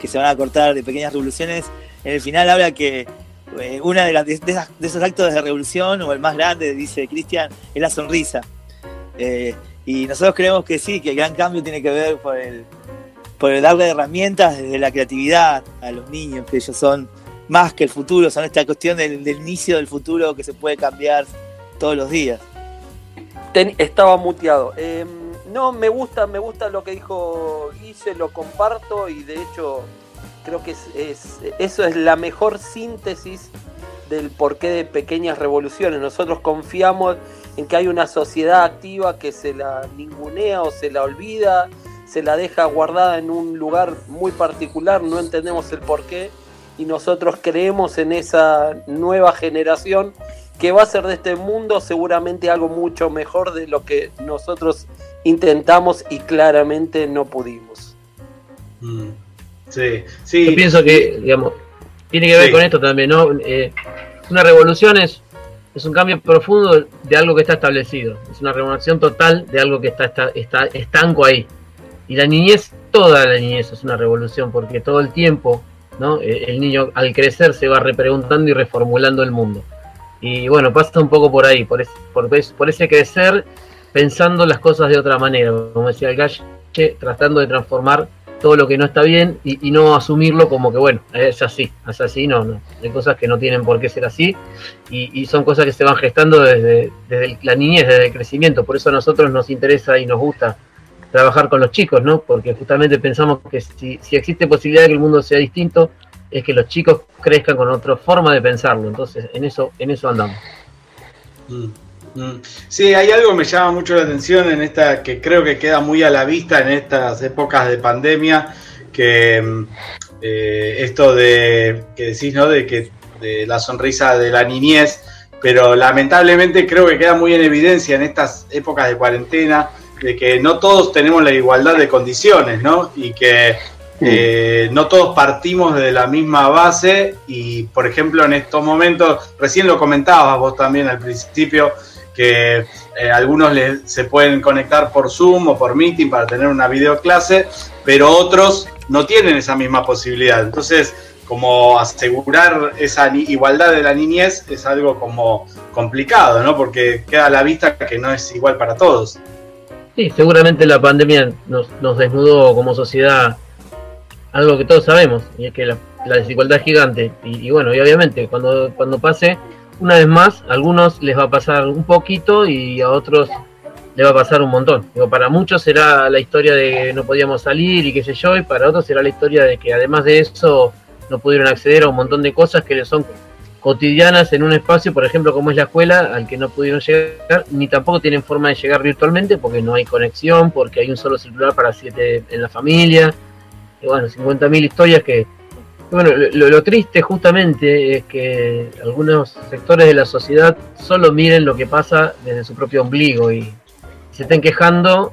que se van a cortar de pequeñas revoluciones, en el final habla que eh, una de, de, esos actos de revolución, o el más grande, dice Cristian, es la sonrisa. Eh, y nosotros creemos que sí, que el gran cambio tiene que ver por el, por el darle herramientas desde la creatividad a los niños, que ellos son más que el futuro, son esta cuestión del, inicio del futuro que se puede cambiar todos los días. estaba muteado. Em, no, me gusta, me gusta lo que dijo Guille, lo comparto y de hecho creo que es, eso es la mejor síntesis del porqué de pequeñas revoluciones. Nosotros confiamos en que hay una sociedad activa que se la ningunea o se la olvida, se la deja guardada en un lugar muy particular, no entendemos el por qué y nosotros creemos en esa nueva generación que va a ser de este mundo seguramente algo mucho mejor de lo que nosotros intentamos y claramente no pudimos. Mm. Sí, sí. Yo pienso que, digamos, tiene que ver con esto también, ¿no? Eh, una revolución es es un cambio profundo de algo que está establecido. Es una revolución total de algo que está, está, está estanco ahí. Y la niñez, toda la niñez es una revolución, porque todo el tiempo, ¿no? Eh, el niño al crecer se va repreguntando y reformulando el mundo. Y bueno, pasa un poco por ahí, por, por, por ese crecer pensando las cosas de otra manera, como decía el Galle, tratando de transformar todo lo que no está bien y, no asumirlo como que, bueno, es así, es así, no, no. Hay cosas que no tienen por qué ser así y, son cosas que se van gestando desde, desde la niñez, desde el crecimiento. Por eso a nosotros nos interesa y nos gusta trabajar con los chicos, ¿no? Porque justamente pensamos que si, si existe posibilidad de que el mundo sea distinto, es que los chicos crezcan con otra forma de pensarlo. Entonces, en eso, en eso andamos. Mm. Mm. Sí, hay algo que me llama mucho la atención en esta, que creo que queda muy a la vista en estas épocas de pandemia, que mm, eh, esto de que decís, ¿no? De que de la sonrisa de la niñez, pero lamentablemente creo que queda muy en evidencia en estas épocas de cuarentena de que no todos tenemos la igualdad de condiciones, ¿no? Y que eh, no todos partimos de la misma base y, por ejemplo, en estos momentos, recién lo comentabas vos también al principio, que eh, algunos le- se pueden conectar por Zoom o por Meeting para tener una videoclase, pero otros no tienen esa misma posibilidad. Entonces, como asegurar esa igualdad de la niñez es algo como complicado, ¿no? Porque queda a la vista que no es igual para todos. Sí, seguramente la pandemia nos, nos desnudó como sociedad algo que todos sabemos, y es que la, la desigualdad es gigante. Y, y bueno, y obviamente cuando, cuando pase, una vez más, a algunos les va a pasar un poquito y a otros les va a pasar un montón. Digo, para muchos será la historia de que no podíamos salir y qué sé yo, y para otros será la historia de que además de eso no pudieron acceder a un montón de cosas que les son cotidianas en un espacio, por ejemplo, como es la escuela, al que no pudieron llegar, ni tampoco tienen forma de llegar virtualmente porque no hay conexión, porque hay un solo celular para siete en la familia, y bueno, 50.000 historias que... Bueno, lo, lo triste justamente es que algunos sectores de la sociedad solo miren lo que pasa desde su propio ombligo y se estén quejando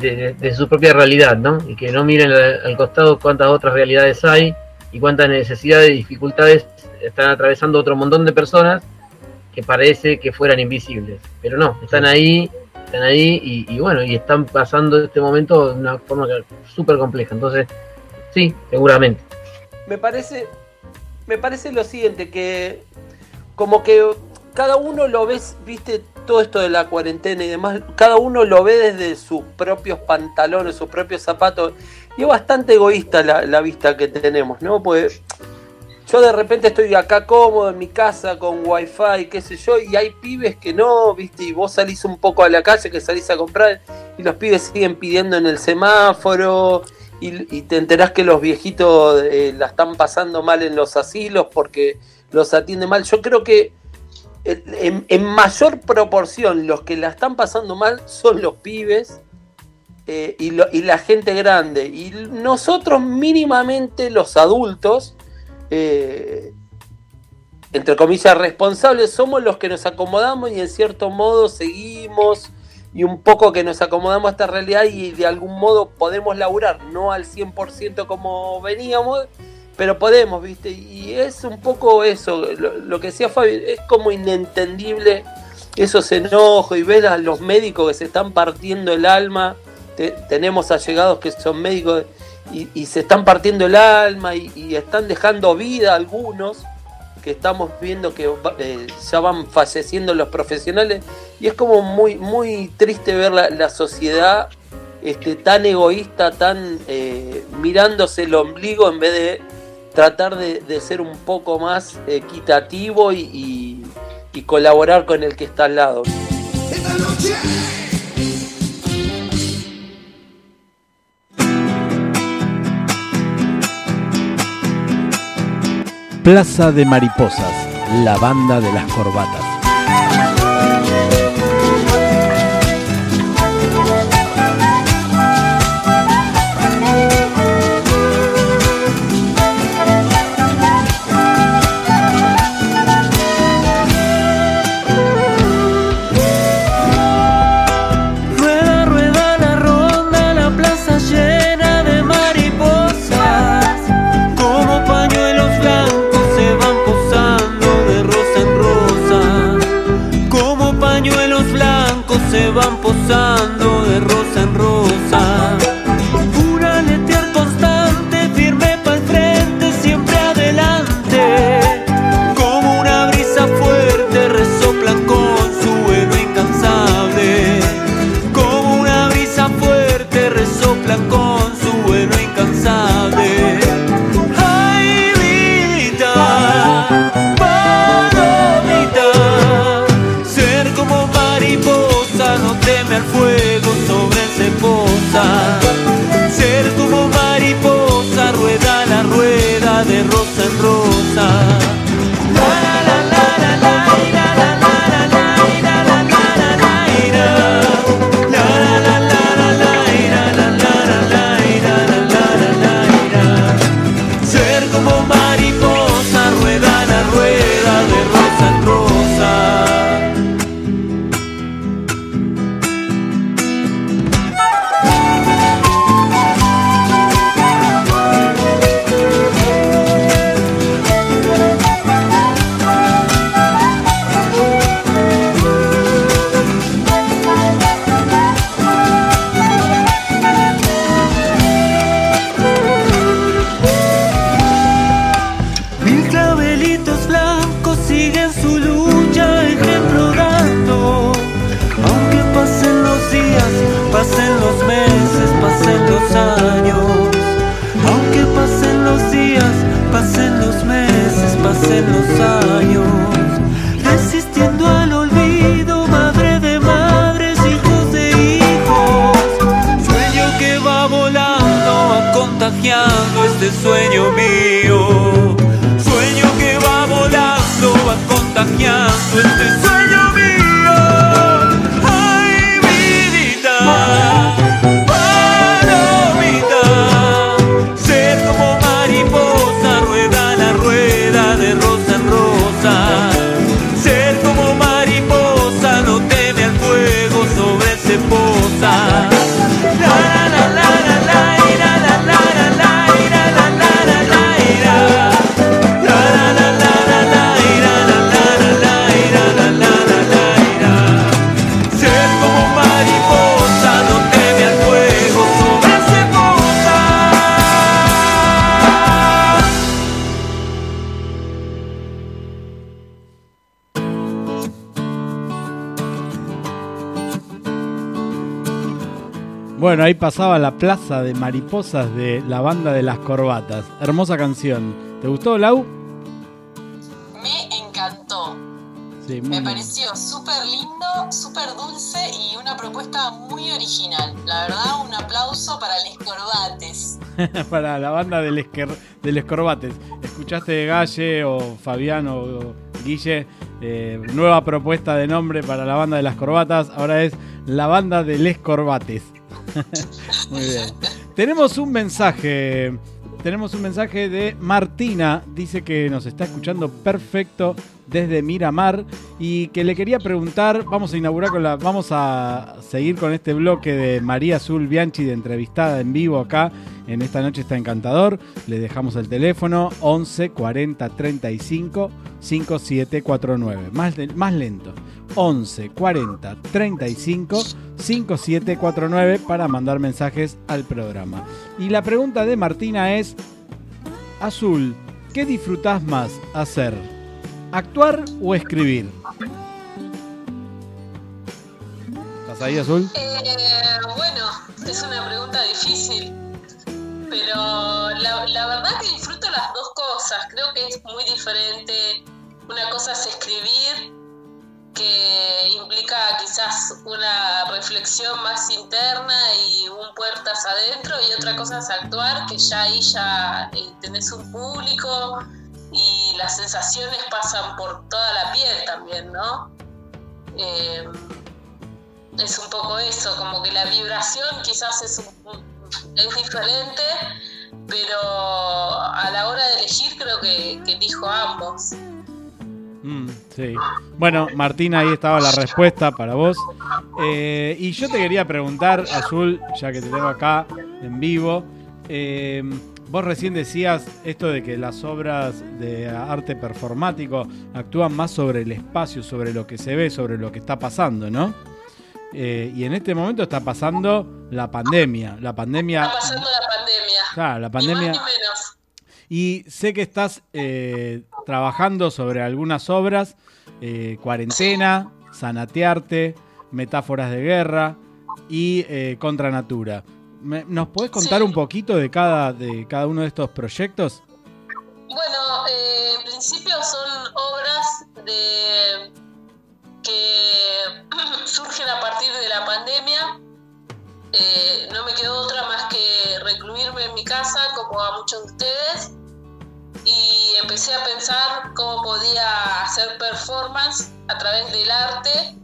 de, de- su propia realidad, ¿no? Y que no miren al, costado cuántas otras realidades hay y cuántas necesidades y dificultades están atravesando otro montón de personas que parece que fueran invisibles. Pero no, están ahí, están ahí y, y bueno, y están pasando este momento de una forma súper compleja. Entonces, sí, seguramente. Me parece me parece lo siguiente que como que cada uno lo ves viste todo esto de la cuarentena y demás cada uno lo ve desde sus propios pantalones sus propios zapatos y es bastante egoísta la, la vista que tenemos no pues yo de repente estoy acá cómodo en mi casa con wifi qué sé yo y hay pibes que no viste y vos salís un poco a la calle que salís a comprar y los pibes siguen pidiendo en el semáforo y, y te enterás que los viejitos eh, la están pasando mal en los asilos porque los atiende mal. Yo creo que eh, en, mayor proporción los que la están pasando mal son los pibes eh, y, la gente grande. Y nosotros mínimamente los adultos, entre comillas, responsables, somos los que nos acomodamos y en cierto modo seguimos y un poco que nos acomodamos a esta realidad y de algún modo podemos laburar, no al 100% como veníamos, pero podemos, ¿viste? Y es un poco eso, lo, que decía Fabi, es como inentendible esos enojos y ver a los médicos que se están partiendo el alma, Te- tenemos allegados que son médicos y, y se están partiendo el alma y, y están dejando vida algunos que estamos viendo que eh, ya van falleciendo los profesionales y es como muy muy triste ver la, la sociedad este, tan egoísta, tan eh, mirándose el ombligo en vez de tratar de, de ser un poco más equitativo y- y colaborar con el que está al lado. Plaza de Mariposas, la banda de las corbatas. De rosa en rosa. Ahí pasaba la plaza de mariposas de la banda de las corbatas. Hermosa canción. ¿Te gustó, Lau? Me encantó. Sí, Me bien. pareció súper lindo, súper dulce y una propuesta muy original. La verdad, un aplauso para Les Corbates. Para la banda del, Esquer- del Escorbates. ¿Escuchaste Galle o Fabián o, o Guille? Eh, nueva propuesta de nombre para la banda de las corbatas. Ahora es la banda de Les Corbates. Muy bien. Tenemos un mensaje. Tenemos un mensaje de Martina. Dice que nos está escuchando perfecto desde Miramar y que le quería preguntar. Vamos a inaugurar con la. Vamos a seguir con este bloque de María Azul Bianchi de entrevistada en vivo acá. En esta noche está encantador. Le dejamos el teléfono 11 40 35 5749. Más, más lento. 11 40 35 5749 para mandar mensajes al programa. Y la pregunta de Martina es, Azul, ¿qué disfrutás más hacer? ¿Actuar o escribir? ¿Estás ahí, Azul? Eh, bueno, es una pregunta difícil, pero la, la verdad que disfruto las dos cosas. Creo que es muy diferente. Una cosa es escribir, que implica quizás una reflexión más interna y un puertas adentro, y otra cosa es actuar, que ya ahí ya eh, tenés un público y las sensaciones pasan por toda la piel también, ¿no? Eh, es un poco eso, como que la vibración quizás es, un- es diferente, pero a la hora de elegir creo que, que elijo ambos. Mm, sí. Bueno, Martina, ahí estaba la respuesta para vos. Eh, y yo te quería preguntar, Azul, ya que te tengo acá en vivo, eh, vos recién decías esto de que las obras de arte performático actúan más sobre el espacio, sobre lo que se ve, sobre lo que está pasando, ¿no? Eh, y en este momento está pasando la pandemia. La pandemia. Está pasando la pandemia. Claro, la Ni pandemia. más ni menos. Y sé que estás eh, trabajando sobre algunas obras, eh, Cuarentena, Sanatearte, Metáforas de Guerra y Contra Natura. Me- ¿Nos podés contar Sí. un poquito de cada, de cada uno de estos proyectos? Bueno, eh, en principio son obras de que surgen a partir de la pandemia. Eh, no me quedó otra más que recluirme en mi casa, como a muchos de ustedes, y empecé a pensar cómo podía hacer performance a través del arte,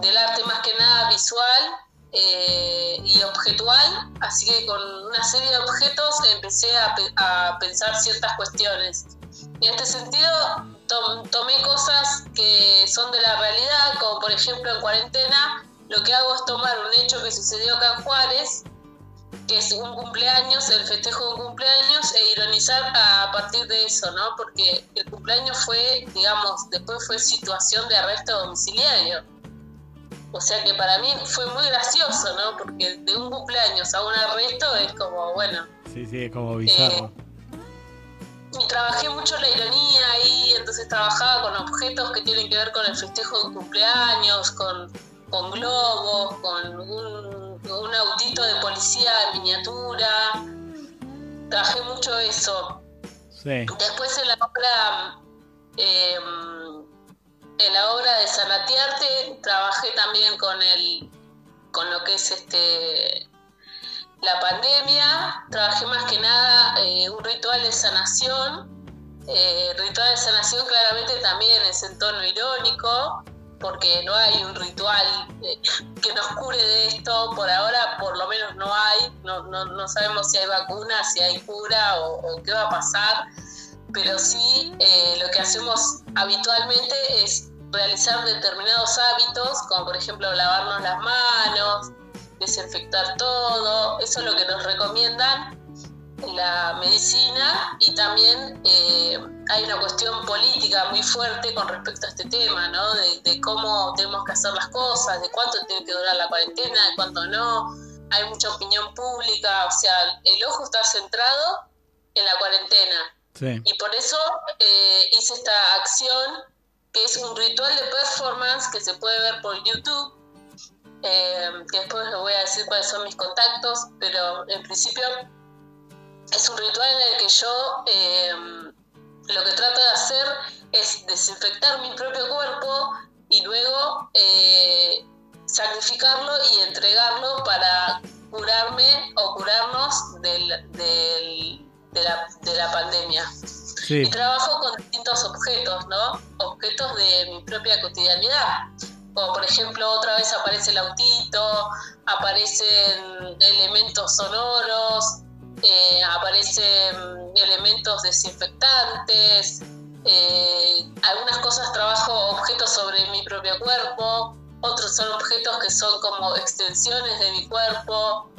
del arte más que nada visual eh, y objetual, así que con una serie de objetos empecé a, pe- a pensar ciertas cuestiones. Y en este sentido tom- tomé cosas que son de la realidad, como por ejemplo en cuarentena, lo que hago es tomar un hecho que sucedió acá en Juárez, que es un cumpleaños, el festejo de un cumpleaños, e ironizar a partir de eso, ¿no? Porque el cumpleaños fue, digamos, después fue situación de arresto domiciliario. O sea que para mí fue muy gracioso, ¿no? Porque de un cumpleaños a un arresto es como, bueno, Sí, sí, es como bizarro. y trabajé mucho la ironía ahí, entonces trabajaba con objetos que tienen que ver con el festejo de un cumpleaños, con, con globos, con un, un autito de policía en miniatura. Trabajé mucho eso. Sí. Después en la obra, eh, en la obra de Sanatiarte, trabajé también con el, con lo que es este la pandemia, trabajé más que nada ritual de sanación. Eh, ritual de sanación claramente también es en tono irónico, porque no hay un ritual eh, que nos cure de esto, por ahora por lo menos no hay, no, no, no sabemos si hay vacuna, si hay cura o qué va a pasar, pero sí eh, lo que hacemos habitualmente es realizar determinados hábitos, como por ejemplo lavarnos las manos, desinfectar todo, eso es lo que nos recomiendan la medicina y también eh, hay una cuestión política muy fuerte con respecto a este tema, ¿no? De, de, cómo tenemos que hacer las cosas, de cuánto tiene que durar la cuarentena, de cuánto no. Hay mucha opinión pública, o sea, el ojo está centrado en la cuarentena. Y por eso eh, hice esta acción, que es un ritual de performance que se puede ver por YouTube, eh, que después les voy a decir cuáles son mis contactos, pero en principio es un ritual en el que yo eh, lo que trato de hacer es desinfectar mi propio cuerpo y luego eh, sacrificarlo y entregarlo para curarme o curarnos del, de, la, de, la, pandemia. Sí. Y trabajo con distintos objetos, ¿no? Objetos de mi propia cotidianidad. Como por ejemplo, otra vez aparece el autito, aparecen elementos sonoros, eh, aparecen elementos desinfectantes, eh, algunas cosas trabajo objetos sobre mi propio cuerpo, otros son objetos que son como extensiones de mi cuerpo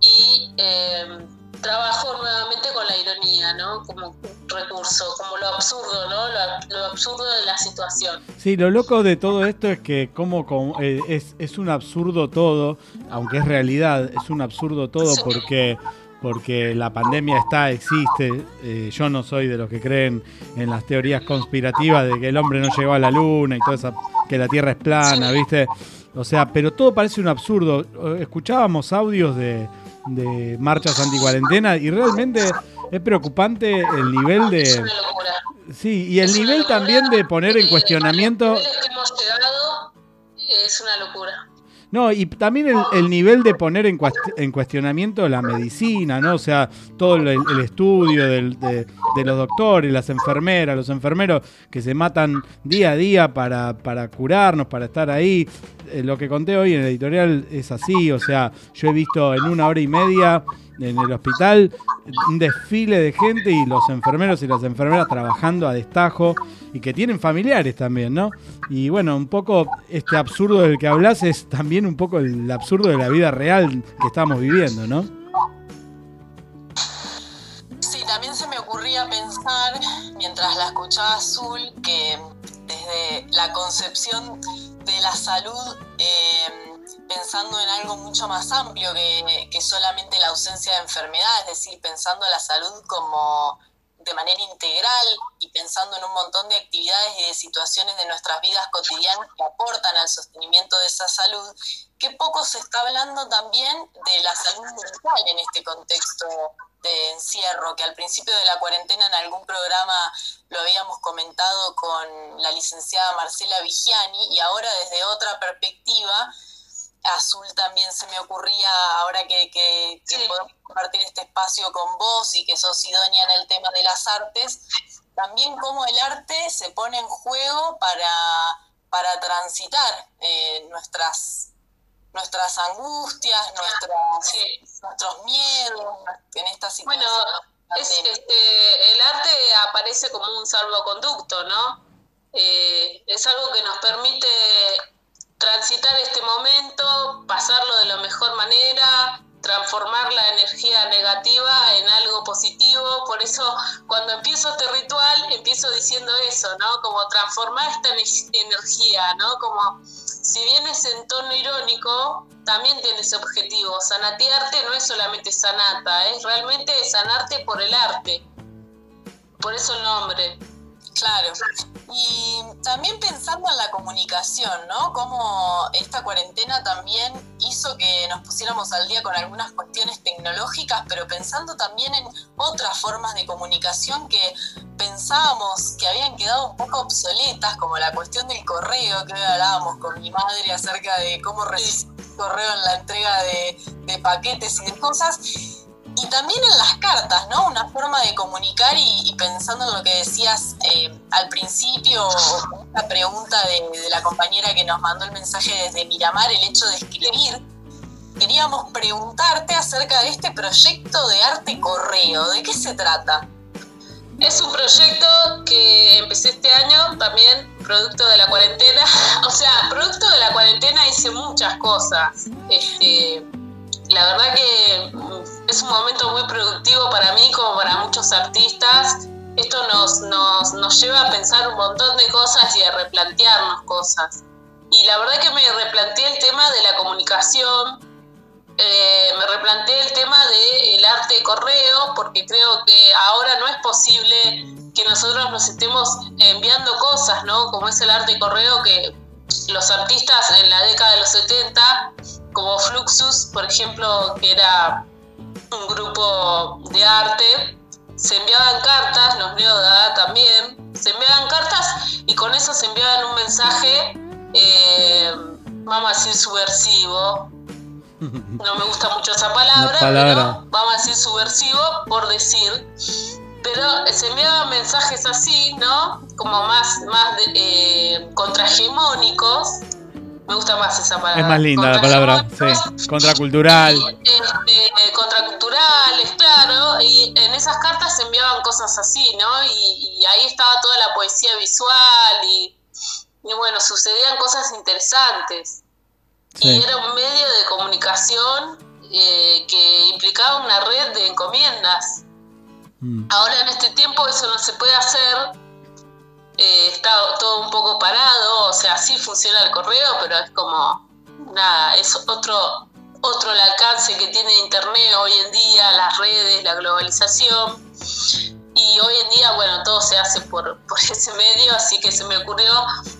y eh, trabajo nuevamente con la ironía, ¿no? Como recurso, como lo absurdo, ¿no? Lo, lo absurdo de la situación. Sí, lo loco de todo esto es que como, como eh, es, es un absurdo todo, aunque es realidad, es un absurdo todo Sí. porque porque la pandemia está, existe. Eh, yo no soy de los que creen en las teorías conspirativas de que el hombre no llegó a la luna y toda esa, que la Tierra es plana. ¿viste? O sea, pero todo parece un absurdo. Escuchábamos audios de, de marchas anticuarentena y realmente es preocupante el nivel Es de... una locura. Sí, y el Es nivel también de poner en cuestionamiento... que hemos llegado es una locura. No, y también el, el nivel de poner en, cuest- en cuestionamiento la medicina, ¿no? O sea, todo el, estudio de los doctores, las enfermeras, los enfermeros que se matan día a día para, para curarnos, para estar ahí. Eh, lo que conté hoy en el editorial es así, o sea, yo he visto en una hora y media en el hospital un desfile de gente y los enfermeros y las enfermeras trabajando a destajo y que tienen familiares también, ¿no? Y bueno, un poco este absurdo del que hablas es también un poco el absurdo de la vida real que estamos viviendo, ¿no? Sí, también se me ocurría pensar, mientras la escuchaba Azul, que desde la concepción de la salud, eh, pensando en algo mucho más amplio que, que solamente la ausencia de enfermedad, es decir, pensando la salud como de manera integral y pensando en un montón de actividades y de situaciones de nuestras vidas cotidianas que aportan al sostenimiento de esa salud, que poco se está hablando también de la salud mental en este contexto de encierro, que al principio de la cuarentena en algún programa lo habíamos comentado con la licenciada Marcela Vigiani y ahora desde otra perspectiva, Azul también se me ocurría ahora que, que, que Sí. podemos compartir este espacio con vos y que sos idónea en el tema de las artes, también cómo el arte se pone en juego para, para transitar eh, nuestras nuestras angustias, nuestras, Sí. nuestros miedos en esta situación. Bueno, es, este, el arte aparece como un salvoconducto, ¿no? Eh, es algo que nos permite transitar este momento, pasarlo de la mejor manera, transformar la energía negativa en algo positivo. Por eso, cuando empiezo este ritual, empiezo diciendo eso, ¿no? Como transformar esta ener- energía, ¿no? Como si bien es en tono irónico, también tiene ese objetivo. Sanatearte no es solamente sanata, es realmente sanarte por el arte. Por eso el nombre. Claro. Y también pensando en la comunicación, ¿no? Cómo esta cuarentena también hizo que nos pusiéramos al día con algunas cuestiones tecnológicas, pero pensando también en otras formas de comunicación que pensábamos que habían quedado un poco obsoletas, como la cuestión del correo, que hoy hablábamos con mi madre acerca de cómo recibir correo en la entrega de, de paquetes y de cosas. Y también en las cartas, ¿no? Una forma de comunicar y, pensando en lo que decías eh, al principio, la pregunta de, la compañera que nos mandó el mensaje desde Miramar, el hecho de escribir. Queríamos preguntarte acerca de este proyecto de arte correo. ¿De qué se trata? Es un proyecto que empecé este año, también producto de la cuarentena. O sea, producto de la cuarentena hice muchas cosas. Este, la verdad que es un momento muy productivo para mí como para muchos artistas. Esto nos, nos, nos lleva a pensar un montón de cosas y a replantearnos cosas. Y la verdad que me replanteé el tema de la comunicación, eh, me replanteé el tema del arte de correo porque creo que ahora no es posible que nosotros nos estemos enviando cosas, ¿no? Como es el arte de correo que los artistas en la década de los 70, como Fluxus, por ejemplo, que era un grupo de arte, se enviaban cartas, los Neoda también, se enviaban cartas y con eso se enviaban un mensaje, eh, vamos a decir, subversivo, no me gusta mucho esa palabra, palabra. pero vamos a decir subversivo por decir. Pero se enviaban mensajes así, ¿no? Como más, más de, eh, contrahegemónicos. Me gusta más esa palabra. Es más linda la palabra, sí. Contracultural. Este, contraculturales, claro, y en esas cartas se enviaban cosas así, ¿no? Y, y ahí estaba toda la poesía visual y, y bueno, sucedían cosas interesantes. Sí. Y era un medio de comunicación eh, que implicaba una red de encomiendas. Mm. Ahora en este tiempo eso no se puede hacer, eh, está todo un poco parado, o sea, sí funciona el correo, pero es como, nada, es otro, otro el alcance que tiene Internet hoy en día, las redes, la globalización. Y hoy en día, bueno, todo se hace por, por ese medio, así que se me ocurrió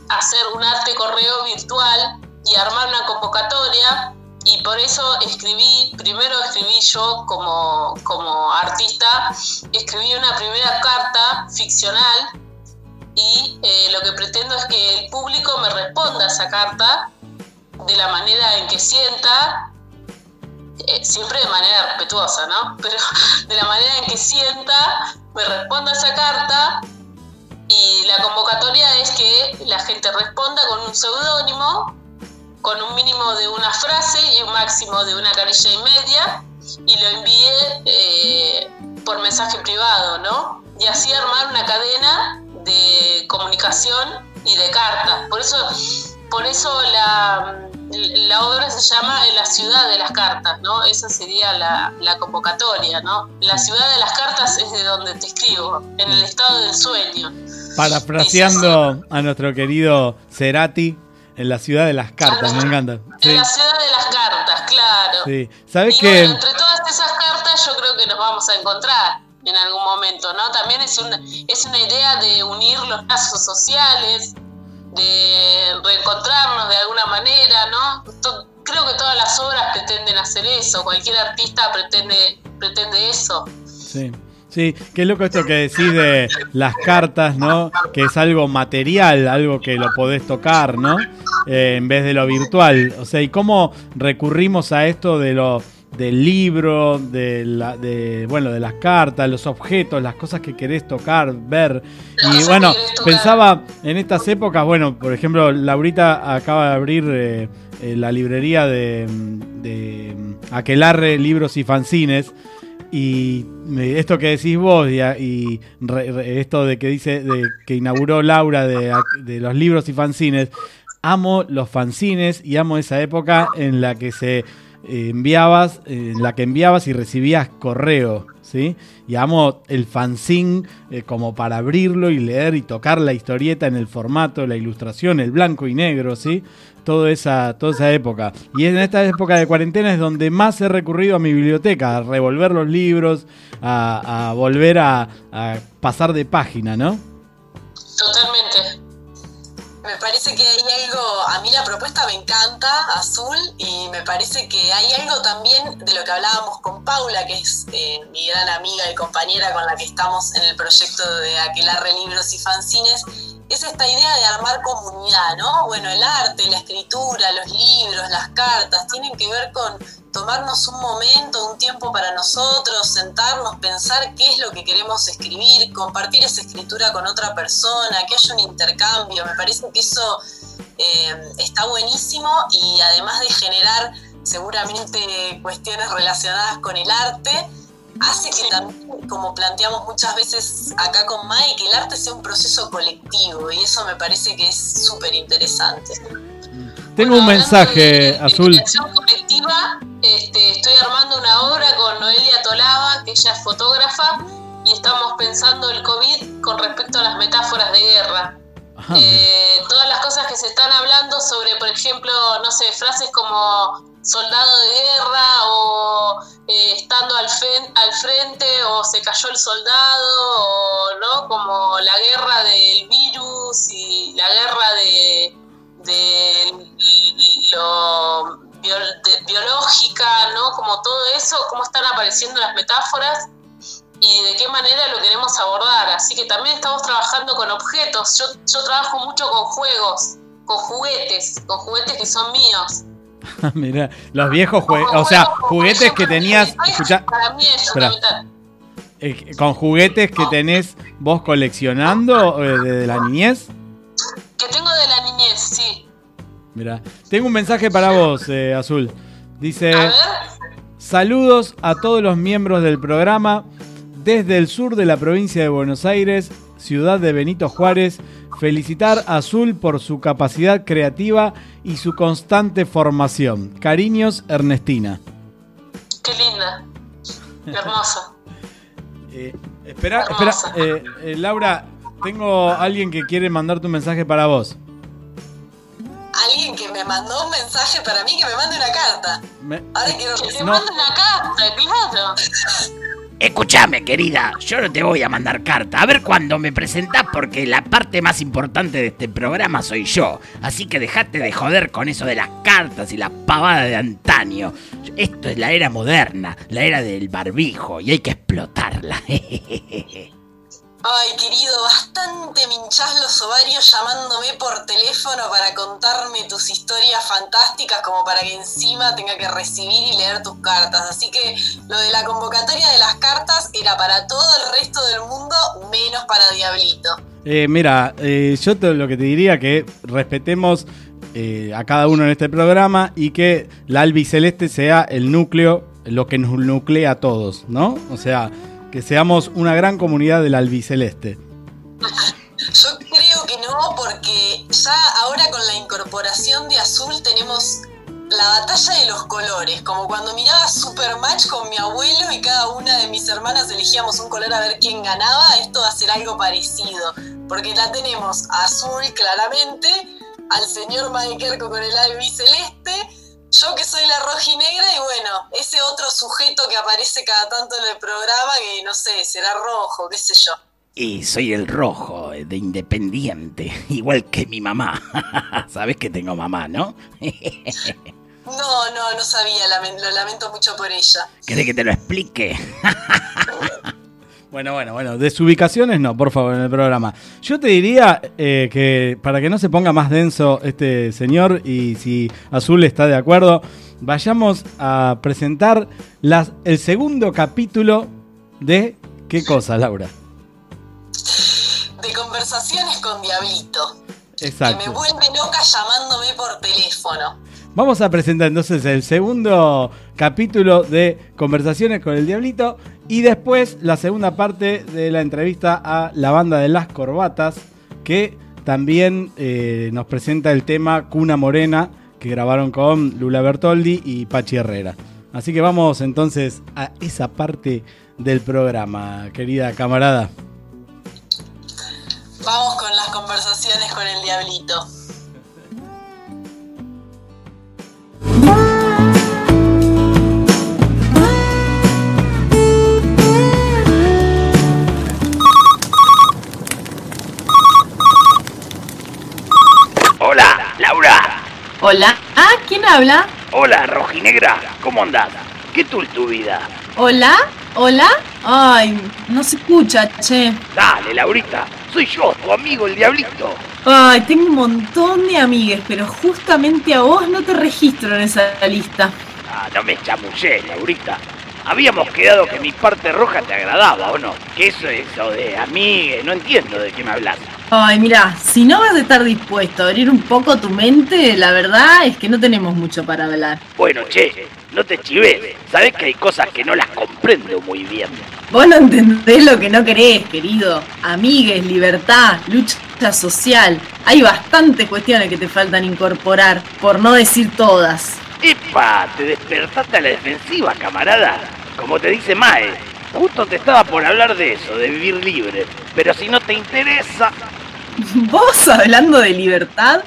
hacer un arte correo virtual y armar una convocatoria y por eso escribí, primero escribí yo como, como artista, escribí una primera carta ficcional y eh, lo que pretendo es que el público me responda a esa carta de la manera en que sienta, eh, siempre de manera respetuosa, ¿no? Pero de la manera en que sienta, me responda a esa carta y la convocatoria es que la gente responda con un seudónimo con un mínimo de una frase y un máximo de una carilla y media y lo envíe eh, por mensaje privado, ¿no? Y así armar una cadena de comunicación y de cartas. Por eso, por eso la, la obra se llama En la ciudad de las cartas, ¿no? Esa sería la, la convocatoria, ¿no? La ciudad de las cartas es de donde te escribo, en el estado del sueño. Parafraseando a nuestro querido Cerati, en la ciudad de las cartas, me encanta. Sí, En la ciudad de las cartas, claro. sí. ¿Sabes y qué? bueno, entre todas esas cartas yo creo que nos vamos a encontrar en algún momento, ¿no? También es una, es una idea de unir los lazos sociales, de reencontrarnos de alguna manera, ¿no? Creo que todas las obras pretenden hacer eso, cualquier artista pretende, pretende eso. Sí. Sí, qué loco esto que decís de las cartas, ¿no? Que es algo material, algo que lo podés tocar, ¿no? Eh, en vez de lo virtual. O sea, ¿y cómo recurrimos a esto de lo del libro, de, la, de bueno, de las cartas, los objetos, las cosas que querés tocar, ver? Y bueno, pensaba en estas épocas, bueno, por ejemplo, Laurita acaba de abrir eh, eh, la librería de, de Aquelarre Libros y Fanzines. Y esto que decís vos y, y re- re- esto de que dice de que inauguró Laura de, de los libros y fanzines, amo los fanzines y amo esa época en la que se eh, enviabas, en la que enviabas y recibías correo, ¿sí? Y amo el fanzine eh, como para abrirlo y leer y tocar la historieta en el formato, la ilustración, el blanco y negro, ¿sí? Toda esa, toda esa época. Y en esta época de cuarentena es donde más he recurrido a mi biblioteca, a revolver los libros, a, a volver a, a pasar de página, ¿no? Totalmente. Me parece que hay algo, a mí la propuesta me encanta, Azul, y me parece que hay algo también de lo que hablábamos con Paula, que es eh, mi gran amiga y compañera con la que estamos en el proyecto de Aquelarre Libros y Fanzines, es esta idea de armar comunidad, ¿no? Bueno, el arte, la escritura, los libros, las cartas, tienen que ver con tomarnos un momento, un tiempo para nosotros, sentarnos, pensar qué es lo que queremos escribir, compartir esa escritura con otra persona, que haya un intercambio. Me parece que eso eh, está buenísimo y además de generar seguramente cuestiones relacionadas con el arte, hace que también, como planteamos muchas veces acá con Mike, el arte sea un proceso colectivo y eso me parece que es súper interesante. Tengo un mensaje azul. Acción colectiva, este, estoy armando una obra con Noelia Tolaba, que ella es fotógrafa, y estamos pensando el COVID con respecto a las metáforas de guerra. Eh, todas las cosas que se están hablando sobre, por ejemplo, no sé, frases como soldado de guerra o eh, estando al, al frente o se cayó el soldado o no como la guerra del virus y la guerra de, lo biológica no como todo eso cómo están apareciendo las metáforas y de qué manera lo queremos abordar. Así que también estamos trabajando con objetos. Yo, yo trabajo mucho con juegos con juguetes con juguetes que son míos Mira, los viejos juguetes, o sea, juguetes que tenías, escucha, eh, con juguetes que tenés vos coleccionando eh, desde la niñez. Que tengo de la niñez, sí. Mira, tengo un mensaje para vos, eh, Azul. Dice, saludos a todos los miembros del programa desde el sur de la provincia de Buenos Aires, ciudad de Benito Juárez Felicitar a Azul por su capacidad creativa y su constante formación. Cariños, Ernestina. Qué linda. Hermosa. Eh, espera, espera. Eh, eh, Laura, tengo alguien que quiere mandarte un mensaje para vos. Alguien que me mandó un mensaje para mí, que me mande una carta. Ahora quiero que te mande una carta, claro. Escúchame, querida, yo no te voy a mandar carta. A ver cuándo me presentás, porque la parte más importante de este programa soy yo. Así que dejate de joder con eso de las cartas y la pavada de antaño. Esto es la era moderna, la era del barbijo, y hay que explotarla. Ay, querido, bastante me hinchás los ovarios llamándome por teléfono para contarme tus historias fantásticas como para que encima tenga que recibir y leer tus cartas. Así que lo de la convocatoria de las cartas era para todo el resto del mundo, menos para Diablito. Eh, mira, eh, yo lo que te diría que respetemos eh, a cada uno en este programa y que la albiceleste sea el núcleo, lo que nos nuclea a todos, ¿no? O sea que seamos una gran comunidad del albiceleste. Yo creo que no, porque ya ahora con la incorporación de azul tenemos la batalla de los colores, como cuando miraba Supermatch con mi abuelo y cada una de mis hermanas elegíamos un color a ver quién ganaba, esto va a ser algo parecido, porque la tenemos azul claramente, al señor Maikerko con el albiceleste, yo que soy la rojinegra y bueno, ese otro sujeto que aparece cada tanto en el programa que no sé, será rojo, qué sé yo. Y soy el rojo de Independiente, igual que mi mamá. Sabes que tengo mamá, ¿no? no, no, no sabía, lo lamento mucho por ella. ¿Querés que te lo explique? Bueno, bueno, bueno, desubicaciones no, por favor, en el programa. Yo te diría eh, que para que no se ponga más denso este señor y si Azul está de acuerdo, vayamos a presentar las, el segundo capítulo de ¿Qué cosa, Laura? De conversaciones con Diablito. Exacto. Que me vuelve loca llamándome por teléfono. Vamos a presentar entonces el segundo capítulo de Conversaciones con el Diablito y después la segunda parte de la entrevista a la banda de las corbatas que también eh, nos presenta el tema Cuna Morena que grabaron con Lula Bertoldi y Pachi Herrera. Así que vamos entonces a esa parte del programa, querida camarada. Vamos con las conversaciones con el Diablito. Hola, Laura. Hola. Ah, ¿quién habla? Hola, rojinegra. ¿Cómo andás? ¿Qué tal tu vida? Hola, hola. Ay, no se escucha, che. Dale, Laurita, soy yo, tu amigo el diablito. Ay, tengo un montón de amigues, pero justamente a vos no te registro en esa lista. Ah, no me chamullé, Laurita. Habíamos quedado que mi parte roja te agradaba, ¿o no? ¿Qué eso es eso de amigue? No entiendo de qué me hablas. Ay, mira, si no vas a estar dispuesto a abrir un poco tu mente, la verdad es que no tenemos mucho para hablar. Bueno, che, no te chives. Sabés que hay cosas que no las comprendo muy bien. Vos no entendés lo que no querés, querido. Amigues, libertad, lucha social. Hay bastantes cuestiones que te faltan incorporar, por no decir todas. ¡Epa! Te despertaste a la defensiva, camarada. Como te dice Mae, justo te estaba por hablar de eso, de vivir libre. Pero si no te interesa... ¿Vos hablando de libertad?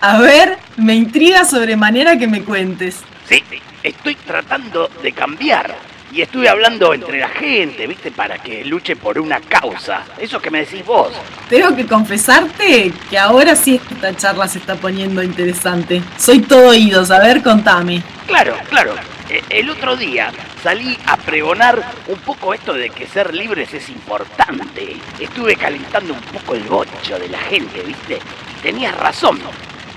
A ver, me intriga sobremanera que me cuentes. Sí, estoy tratando de cambiar. Y estuve hablando entre la gente, ¿viste? Para que luche por una causa. Eso que me decís vos. Tengo que confesarte que ahora sí esta charla se está poniendo interesante. Soy todo oídos, a ver, contame. Claro, claro. E- El otro día salí a pregonar un poco esto de que ser libres es importante. Estuve calentando un poco el bocho de la gente, ¿viste? Tenías razón.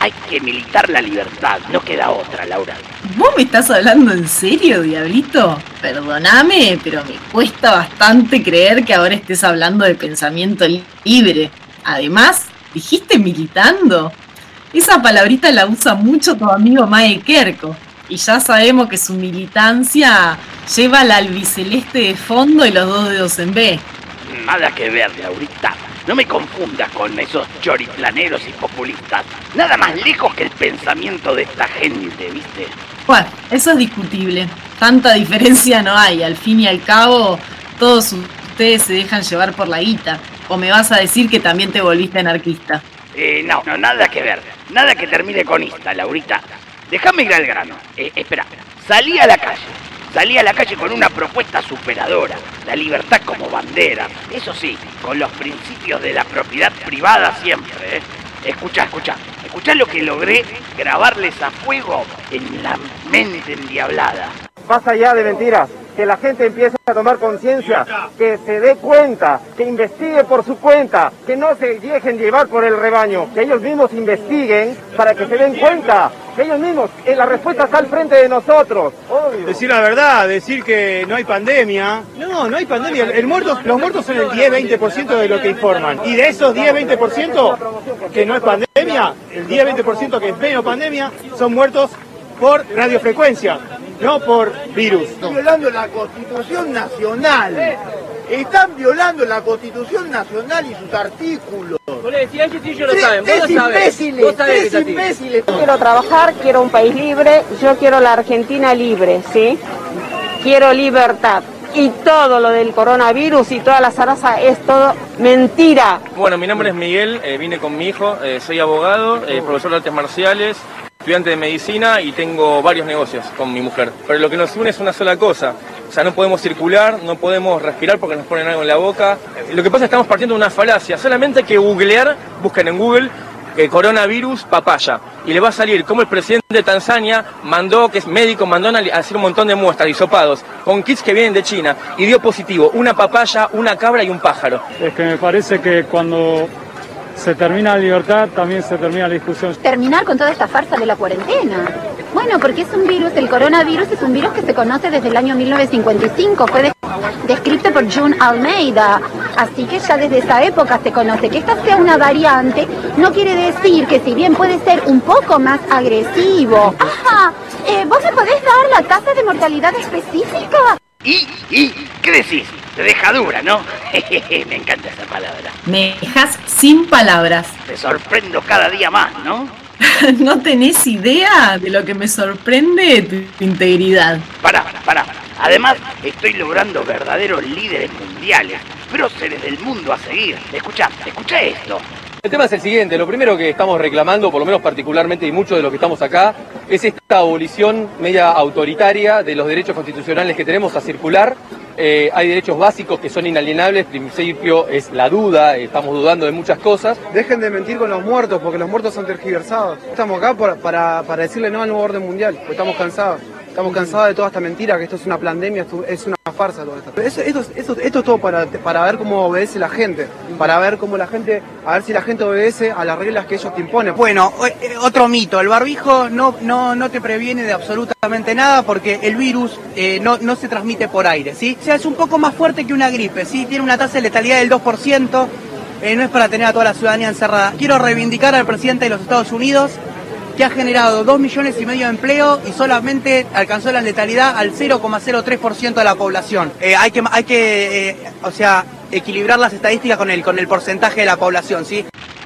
Hay que militar la libertad. No queda otra, Laura. ¿Vos me estás hablando en serio, diablito? Perdóname, pero me cuesta bastante creer que ahora estés hablando de pensamiento li- libre. Además, dijiste militando. Esa palabrita la usa mucho tu amigo Mae Kerko. Y ya sabemos que su militancia lleva la albiceleste de fondo y los dos dedos en B. Nada que ver, Laurita. No me confundas con esos choriplaneros y populistas. Nada más lejos que el pensamiento de esta gente, ¿viste? Bueno, eso es discutible. Tanta diferencia no hay. Al fin y al cabo, todos ustedes se dejan llevar por la guita. ¿O me vas a decir que también te volviste anarquista? Eh, no, no, nada que ver. Nada que termine con esta, Laurita. Déjame ir al grano. Eh, espera, salí a la calle. Salí a la calle con una propuesta superadora. La libertad como bandera. Eso sí, con los principios de la propiedad privada siempre, ¿eh? Escucha, escucha. Escucha lo que logré grabarles a fuego en la mente endiablada. Más allá de mentiras, que la gente empiece a tomar conciencia, que se dé cuenta, que investigue por su cuenta, que no se dejen llevar por el rebaño, que ellos mismos investiguen para que se den cuenta, que ellos mismos, eh, la respuesta está al frente de nosotros. Decir la verdad, decir que no hay pandemia. No, no hay pandemia. El, el muerto, los muertos son el 10-20% de lo que informan. Y de esos 10-20% que no es pandemia, el 10-20% que es menos pandemia, son muertos por radiofrecuencia, no por virus. Están violando la Constitución Nacional. Están violando la Constitución Nacional y sus artículos. si sí lo saben, vos es lo sabés. imbéciles, Vos sabés es imbéciles. Quiero trabajar, quiero un país libre, yo quiero la Argentina libre, ¿sí? Quiero libertad. Y todo lo del coronavirus y toda la zaraza es todo mentira. Bueno, mi nombre es Miguel, eh, vine con mi hijo, eh, soy abogado, eh, profesor de artes marciales, estudiante de medicina y tengo varios negocios con mi mujer. Pero lo que nos une es una sola cosa. O sea, no podemos circular, no podemos respirar porque nos ponen algo en la boca. Lo que pasa es que estamos partiendo de una falacia. Solamente hay que googlear, busquen en Google, eh, coronavirus papaya. Y le va a salir como el presidente de Tanzania mandó, que es médico, mandó a hacer un montón de muestras, hisopados, con kits que vienen de China. Y dio positivo una papaya, una cabra y un pájaro. Es que me parece que cuando se termina la libertad, también se termina la discusión. terminar con toda esta farsa de la cuarentena. Bueno, porque es un virus, el coronavirus es un virus que se conoce desde el año 1955, fue de- descrito por June Almeida, así que ya desde esa época se conoce que esta sea una variante, no quiere decir que si bien puede ser un poco más agresivo. Ajá, eh, ¿vos me podés dar la tasa de mortalidad específica? ¿Y? ¿Y? ¿Qué decís? Te deja dura, ¿no? Me encanta esa palabra. Me dejas sin palabras. Te sorprendo cada día más, ¿no? no tenés idea de lo que me sorprende tu integridad. Pará, pará. Además, estoy logrando verdaderos líderes mundiales, próceres del mundo a seguir. Escucha, escucha esto. El tema es el siguiente, lo primero que estamos reclamando, por lo menos particularmente y muchos de los que estamos acá, es esta abolición media autoritaria de los derechos constitucionales que tenemos a circular. Eh, hay derechos básicos que son inalienables, principio es la duda, estamos dudando de muchas cosas. Dejen de mentir con los muertos, porque los muertos son tergiversados. Estamos acá por- para, para decirle no al nuevo orden mundial, porque estamos cansados. Estamos cansados de toda esta mentira, que esto es una pandemia, es una farsa todo esto. Esto, es- todo para, para ver cómo obedece la gente, para ver cómo la gente, a ver si la gente obedece a las reglas que ellos te imponen. Bueno, eh, otro mito, el barbijo no, no, no te previene de absolutamente nada porque el virus eh, no, no se transmite por aire, ¿sí? O sea, es un poco más fuerte que una gripe, ¿sí? Tiene una tasa de letalidad del 2%, eh, no es para tener a toda la ciudadanía encerrada. Quiero reivindicar al presidente de los Estados Unidos que ha generado 2 millones y medio de empleo y solamente alcanzó la letalidad al 0,03% de la población. Eh, hay que, hay que eh, o sea, equilibrar las estadísticas con el, con el porcentaje de la población, ¿sí?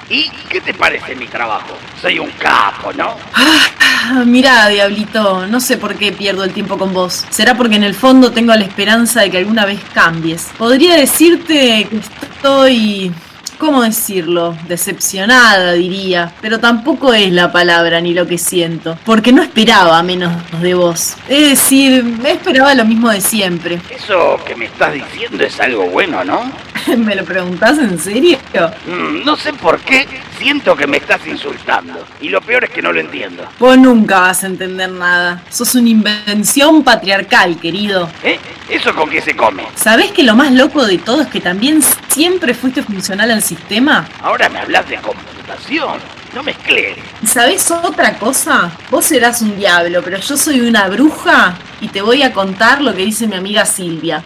¿Y qué te parece mi trabajo? Soy un capo, ¿no? Ah, Mirá, Diablito, no sé por qué pierdo el tiempo con vos. Será porque en el fondo tengo la esperanza de que alguna vez cambies. Podría decirte que estoy... ¿Cómo decirlo? Decepcionada, diría. Pero tampoco es la palabra ni lo que siento. Porque no esperaba menos de vos. Es decir, esperaba lo mismo de siempre. Eso que me estás diciendo es algo bueno, ¿no? ¿Me lo preguntás en serio? Mm, no sé por qué siento que me estás insultando. Y lo peor es que no lo entiendo. Vos nunca vas a entender nada. Sos una invención patriarcal, querido. ¿Eh? ¿Eso con qué se come? ¿Sabés que lo más loco de todo es que también siempre fuiste funcional al sistema? Ahora me hablas de computación. No mezclé. ¿Y ¿Sabés otra cosa? Vos serás un diablo, pero yo soy una bruja y te voy a contar lo que dice mi amiga Silvia.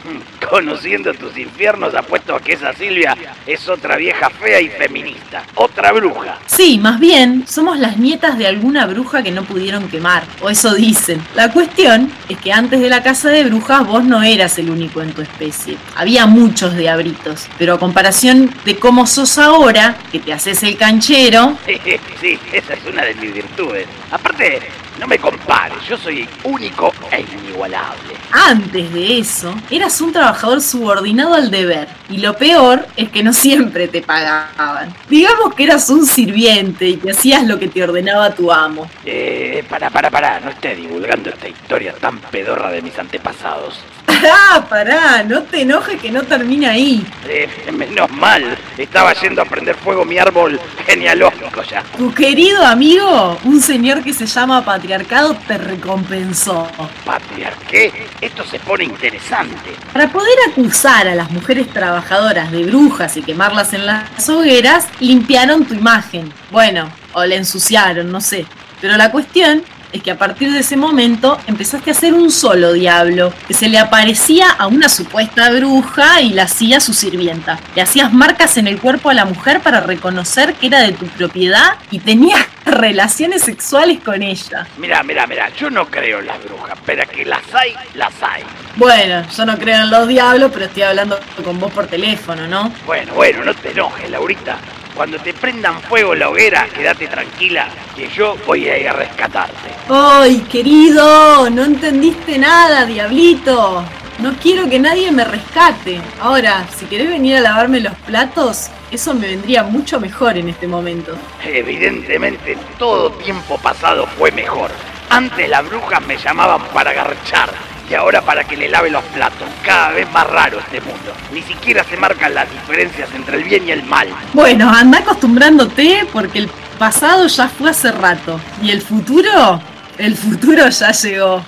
Conociendo tus infiernos, apuesto a que esa Silvia es otra vieja fea y feminista. Otra bruja. Sí, más bien, somos las nietas de alguna bruja que no pudieron quemar, o eso dicen. La cuestión es que antes de la casa de brujas vos no eras el único en tu especie. Había muchos diabritos, pero a comparación de cómo sos ahora, que te haces el canchero, sí, esa es una de mis virtudes. Aparte, no me compares, yo soy único e inigualable. antes de eso, eras un trabajador subordinado al deber. Y lo peor es que no siempre te pagaban. Digamos que eras un sirviente y que hacías lo que te ordenaba tu amo. Eh, para, para, para, no esté divulgando esta historia tan pedorra de mis antepasados. ¡Ah, pará! No te enojes que no termina ahí. Eh, menos mal, estaba yendo a prender fuego mi árbol genealógico ya. Tu querido amigo, un señor que se llama Patriarcado, te recompensó. ¿Patriar qué? Esto se pone interesante. Para poder acusar a las mujeres trabajadoras de brujas y quemarlas en las hogueras, limpiaron tu imagen. Bueno, o la ensuciaron, no sé. Pero la cuestión es que a partir de ese momento empezaste a ser un solo diablo, que se le aparecía a una supuesta bruja y la hacía su sirvienta. Le hacías marcas en el cuerpo a la mujer para reconocer que era de tu propiedad y tenías relaciones sexuales con ella. Mira, mira, mira, yo no creo en las brujas, pero que las hay, las hay. Bueno, yo no creo en los diablos, pero estoy hablando con vos por teléfono, ¿no? Bueno, bueno, no te enojes, Laurita. Cuando te prendan fuego la hoguera, quédate tranquila, que yo voy a ir a rescatarte. ¡Ay, querido! No entendiste nada, diablito. No quiero que nadie me rescate. Ahora, si querés venir a lavarme los platos, eso me vendría mucho mejor en este momento. Evidentemente, todo tiempo pasado fue mejor. Antes las brujas me llamaban para garchar y ahora para que le lave los platos. Cada vez más raro este mundo. Ni siquiera se marcan las diferencias entre el bien y el mal. Bueno, anda acostumbrándote porque el pasado ya fue hace rato. ¿Y el futuro? El futuro ya llegó.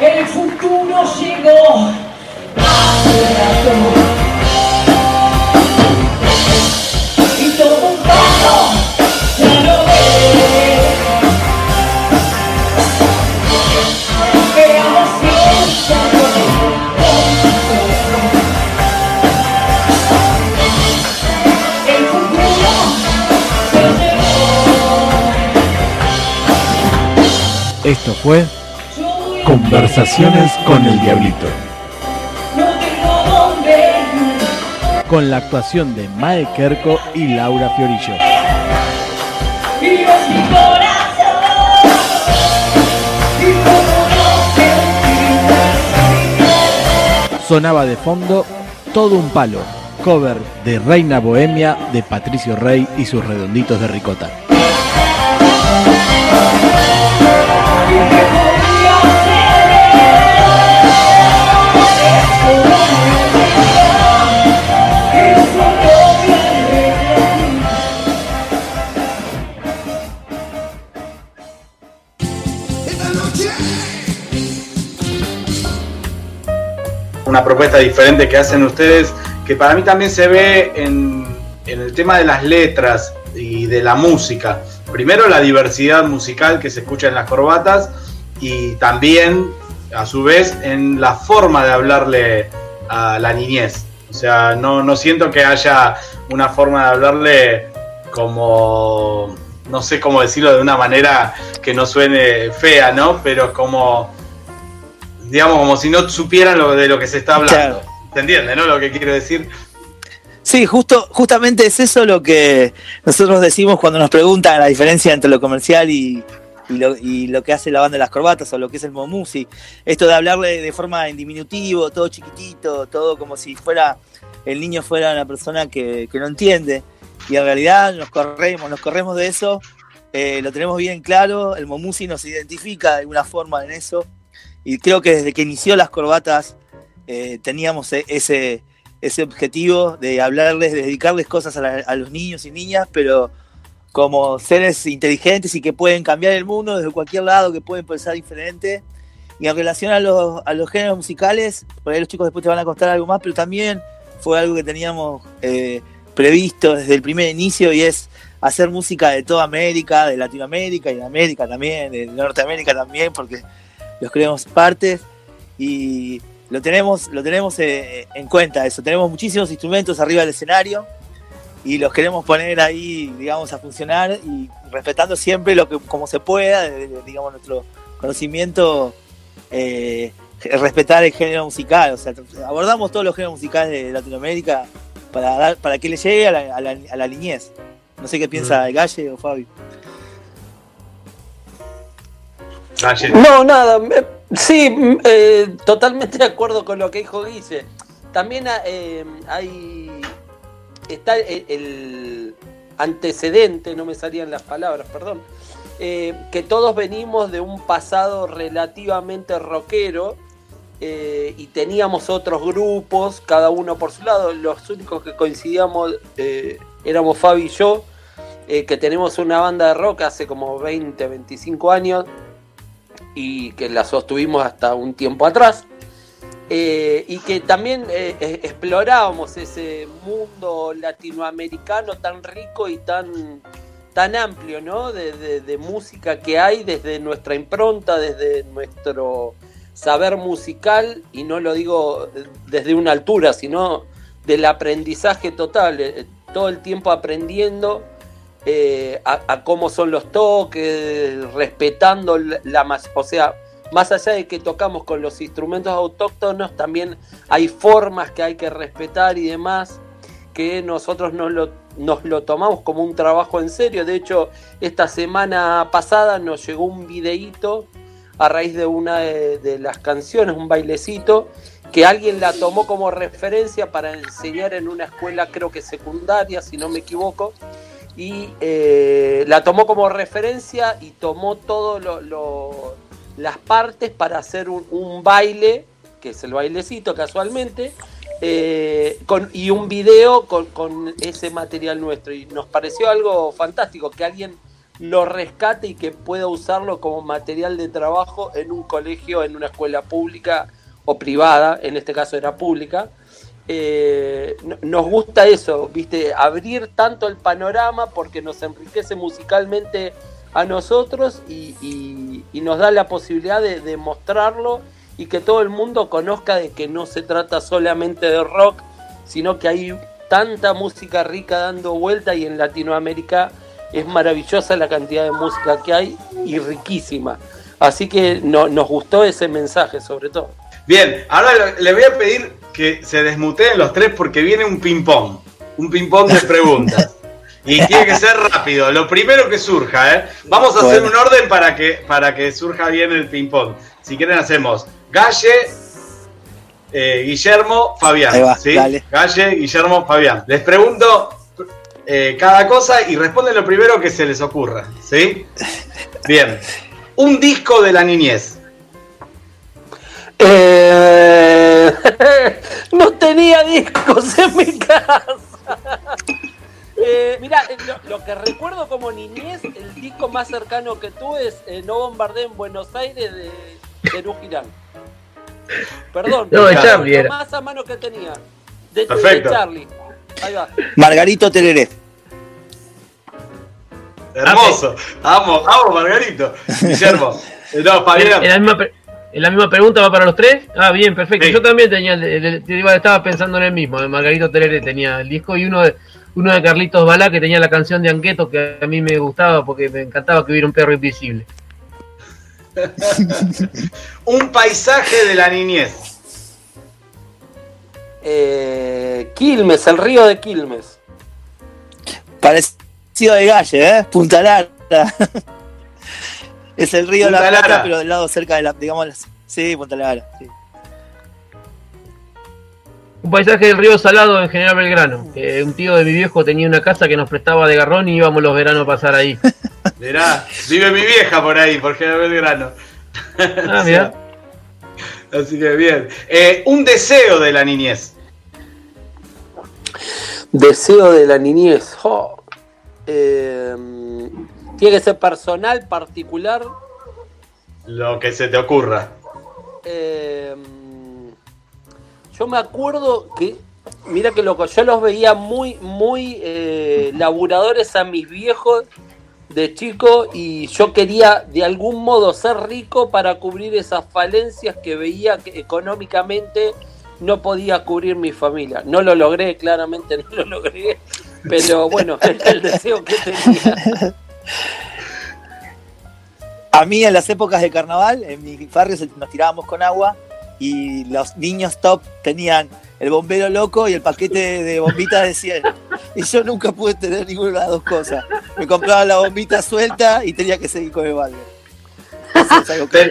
El futuro llegó. Esto fue Conversaciones con el Diablito. Con la actuación de Mae Kerko y Laura Fiorillo. Sonaba de fondo Todo un palo, cover de Reina Bohemia de Patricio Rey y sus redonditos de ricota una propuesta diferente que hacen ustedes, que para mí también se ve en, el tema de las letras y de la música. Primero la diversidad musical que se escucha en las corbatas y también, a su vez, en la forma de hablarle a la niñez. O sea, no, no siento que haya una forma de hablarle como, no sé cómo decirlo de una manera que no suene fea, ¿no? Pero como, digamos, como si no supieran lo, de lo que se está hablando. ¿Se entiende, no? Lo que quiero decir. Sí, justo, justamente es eso lo que nosotros decimos cuando nos preguntan la diferencia entre lo comercial y, lo que hace la banda de las corbatas o lo que es el Momusi. Esto de hablarle de forma en diminutivo, todo chiquitito, todo como si fuera el niño fuera una persona que, que no entiende. Y en realidad nos corremos, nos corremos de eso, eh, lo tenemos bien claro, el Momusi nos identifica de alguna forma en eso. Y creo que desde que inició las corbatas eh, teníamos e- ese, ese objetivo de hablarles, de dedicarles cosas a, los niños y niñas, pero como seres inteligentes y que pueden cambiar el mundo desde cualquier lado, que pueden pensar diferente. Y en relación a los, a los géneros musicales, por ahí los chicos después te van a contar algo más, pero también fue algo que teníamos eh, previsto desde el primer inicio y es hacer música de toda América, de Latinoamérica y de América también, de Norteamérica también, porque los creemos partes y lo tenemos, lo tenemos eh, en cuenta eso. Tenemos muchísimos instrumentos arriba del escenario y los queremos poner ahí, digamos, a funcionar y respetando siempre lo que como se pueda, digamos, nuestro conocimiento, eh, respetar el género musical. O sea, abordamos todos los géneros musicales de Latinoamérica para dar, para que le llegue a la, a la- a la niñez. No sé qué piensa Galle o Fabi. No, nada. Sí, eh, totalmente de acuerdo con lo que dijo Guille. También ah, eh, hay. Está el, antecedente, no me salían las palabras, perdón. eh, que todos venimos de un pasado relativamente rockero y teníamos otros grupos, cada uno por su lado. Los únicos que coincidíamos éramos Fabi y yo, que tenemos una banda de rock hace como 20, 25 años y que la sostuvimos hasta un tiempo atrás. Eh, y que también eh, explorábamos ese mundo latinoamericano tan rico y tan, tan amplio, ¿no? De, de- de música que hay desde nuestra impronta, desde nuestro saber musical, y no lo digo desde una altura, sino del aprendizaje total, eh, todo el tiempo aprendiendo eh, a, cómo son los toques, respetando la, mas- o sea, más allá de que tocamos con los instrumentos autóctonos, también hay formas que hay que respetar y demás, que nosotros nos lo, nos lo tomamos como un trabajo en serio. De hecho, esta semana pasada nos llegó un videíto a raíz de una de, de las canciones, un bailecito, que alguien la tomó como referencia para enseñar en una escuela, creo que secundaria, si no me equivoco, y eh, la tomó como referencia y tomó lo- las partes para hacer un, baile, que es el bailecito casualmente, eh, y un video con ese material nuestro. Y nos pareció algo fantástico que alguien lo rescate y que pueda usarlo como material de trabajo en un colegio, en una escuela pública o privada, en este caso era pública. Eh, no- nos gusta eso, viste, abrir tanto el panorama porque nos enriquece musicalmente a nosotros y, nos da la posibilidad de, mostrarlo y que todo el mundo conozca de que no se trata solamente de rock, sino que hay tanta música rica dando vuelta y en Latinoamérica es maravillosa la cantidad de música que hay y riquísima. Así que no- nos gustó ese mensaje sobre todo. Bien, ahora le voy a pedir que se desmuteen los tres porque viene un ping-pong. Un ping-pong de preguntas. Y tiene que ser rápido, lo primero que surja, ¿eh? Vamos a hacer un orden para que, para que surja bien el ping-pong. Si quieren, hacemos Galle, eh, Guillermo, Fabián. Va, ¿sí? Galle, Guillermo, Fabián. Les pregunto eh, cada cosa y responden lo primero que se les ocurra. ¿Sí? Bien. Un disco de la niñez. Eh, no tenía discos en mi casa. Eh, mira, lo, lo que recuerdo como niñez, el disco más cercano que tuve es eh, No Bombardé en Buenos Aires de Perú Girán. Perdón, No, de lo Charlie era. más a mano que tenía. De, de Perfecto. Charlie. Ahí va. Margarito Tereré. Hermoso. Amo, amo, Margarito. Guillermo. Eh, No, Fabián. Pre- en la misma pregunta va para los tres. Ah, bien, perfecto. Yo también tenía, el- el- estaba pensando en el mismo. De Margarito Terere tenía el disco y uno de, uno de Carlitos Balá que tenía la canción de Anqueto que a mí me gustaba porque me encantaba que hubiera un perro invisible. Un paisaje de la niñez. Eh, Quilmes, el río de Quilmes. Parecido de Galle, ¿eh? Punta Lara. Es el río Punta La Plata, Lara. pero del lado cerca de la, digamos, las- sí, Punta Lara. sí. Un paisaje del río Salado en General Belgrano. un tío de mi viejo tenía una casa que nos prestaba de garrón y íbamos los veranos a pasar ahí. Mirá, vive mi vieja por ahí, por General Belgrano. Ah, mirá. Así que bien. Eh, un deseo de la niñez. Deseo de la niñez. jo. Eh, tiene que ser personal, particular. Lo que se te ocurra. Eh, yo me acuerdo que, mira que loco, yo los veía muy, muy eh, laburadores a mis viejos de chico y yo quería de algún modo ser rico para cubrir esas falencias que veía que económicamente no podía cubrir mi familia. No lo logré, claramente no lo logré, pero bueno, era el deseo que tenía. A mí en las épocas de carnaval, en mi barrio se- nos tirábamos con agua y los niños top tenían el bombero loco y el paquete de bombitas de 100. Y yo nunca pude tener ninguna de las dos cosas. Me compraba la bombita suelta y tenía que seguir con el balde. Eso es algo que-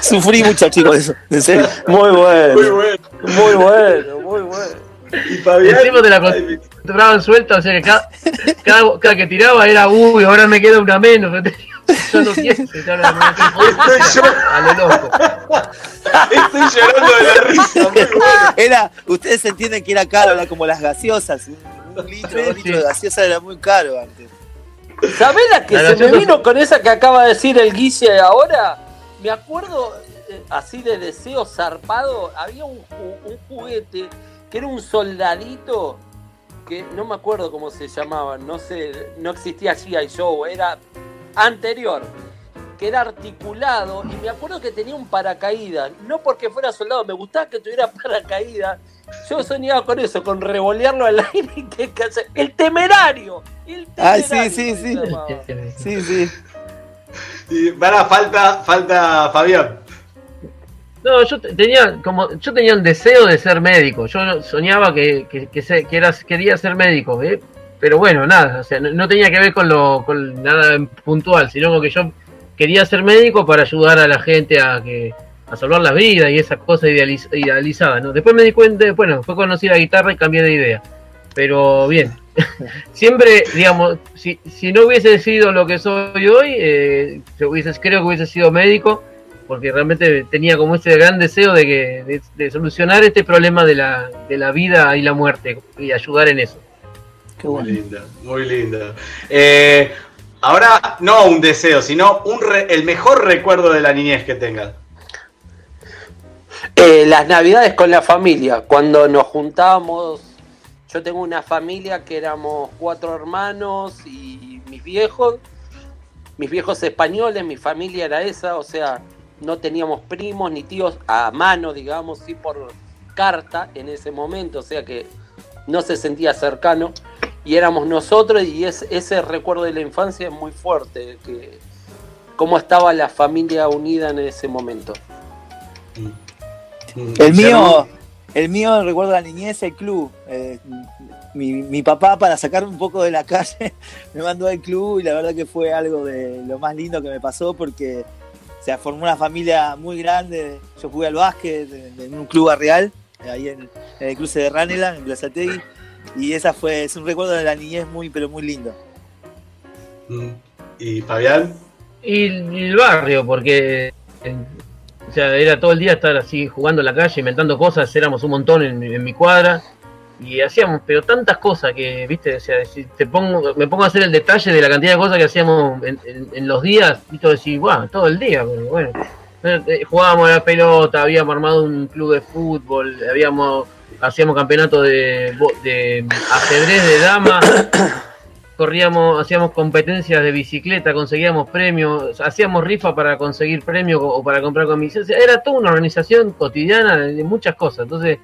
Sufrí mucho, chicos, de eso. En serio. Muy bueno. Muy bueno. Muy bueno, muy bueno. Y Fabián. Encima te la acostumbraban suelta, o sea que cada, cada, cada que tiraba era, uy, ahora me queda una menos. Yo no no- Estoy yo. A lo loco. Estoy llorando de la risa. Muy bueno. Era, ustedes entienden que era caro, era como las gaseosas. Un, un litro, dos litros de gaseosa era muy caro antes. ¿Sabés la que La se me vino con esa que acaba de decir el Guille ahora? Me acuerdo, eh, así de deseo zarpado, había un juguete que era un soldadito que no me acuerdo cómo se llamaba, no sé, no existía G.I. Joe, era anterior, que era articulado y me acuerdo que tenía un paracaídas, no porque fuera soldado, me gustaba que tuviera paracaídas. Yo soñaba con eso, con revolearlo al aire y que case- el temerario. El Ay, temerario sí, sí, sí. llamaba. Sí, sí. Y para, falta, falta Fabián. No, yo te- tenía como yo tenía un deseo de ser médico. Yo soñaba que, que, se- que era- quería ser médico, ¿eh? pero bueno, nada, o sea, no, no tenía que ver con lo con nada puntual, sino que yo quería ser médico para ayudar a la gente a que a salvar las vidas y esas cosas idealiz- idealizadas, ¿no? Después me di cuenta, bueno, fue conocí la guitarra y cambié de idea. Pero bien, siempre, digamos, si, si no hubiese sido lo que soy hoy, eh, hubiese, creo que hubiese sido médico, porque realmente tenía como ese gran deseo de, que, de, de solucionar este problema de la, de la vida y la muerte y ayudar en eso. Muy linda, muy linda. Eh, ahora, no un deseo, sino un re- el mejor recuerdo de la niñez que tengas. Eh, las navidades con la familia, cuando nos juntábamos, yo tengo una familia que éramos cuatro hermanos y mis viejos, mis viejos españoles, mi familia era esa, o sea, no teníamos primos ni tíos a mano, digamos, sí por carta en ese momento, o sea que no se sentía cercano y éramos nosotros y es, ese recuerdo de la infancia es muy fuerte, que cómo estaba la familia unida en ese momento. El mío, el mío, recuerdo la niñez, el club. Eh, mi, mi papá, para sacarme un poco de la calle, me mandó al club y la verdad que fue algo de lo más lindo que me pasó porque se formó una familia muy grande. Yo jugué al básquet en, un club barrial, ahí en, en el cruce de Ranela, en Plazategui. Y esa fue, es un recuerdo de la niñez muy, pero muy lindo. ¿Y Fabián? Y, el barrio, porque eh, o sea, era todo el día estar así jugando en la calle, inventando cosas, éramos un montón en, en mi cuadra. Y hacíamos pero tantas cosas que viste o sea si te pongo me pongo a hacer el detalle de la cantidad de cosas que hacíamos en, en- en los días y todo decir bueno todo el día pero bueno Eh, eh, jugábamos a la pelota habíamos armado un club de fútbol habíamos hacíamos campeonato de, de ajedrez de damas corríamos hacíamos competencias de bicicleta conseguíamos premios hacíamos rifa para conseguir premios o para comprar sea, era toda una organización cotidiana de muchas cosas entonces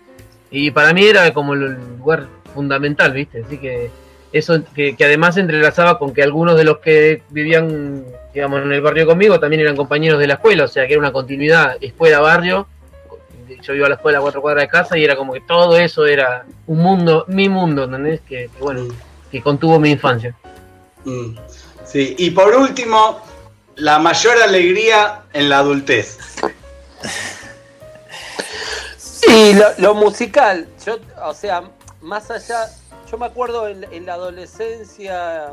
y para mí era como el lugar fundamental, ¿viste? Así que eso que, que además se entrelazaba con que algunos de los que vivían, digamos, en el barrio conmigo también eran compañeros de la escuela, o sea que era una continuidad escuela-barrio. Yo iba a la escuela a cuatro cuadras de casa y era como que todo eso era un mundo, mi mundo, ¿entendés? Que, que, bueno, que contuvo mi infancia. Mm, Sí, y por último, la mayor alegría en la adultez. Y lo, lo musical, yo, o sea, más allá, yo me acuerdo en, en la adolescencia,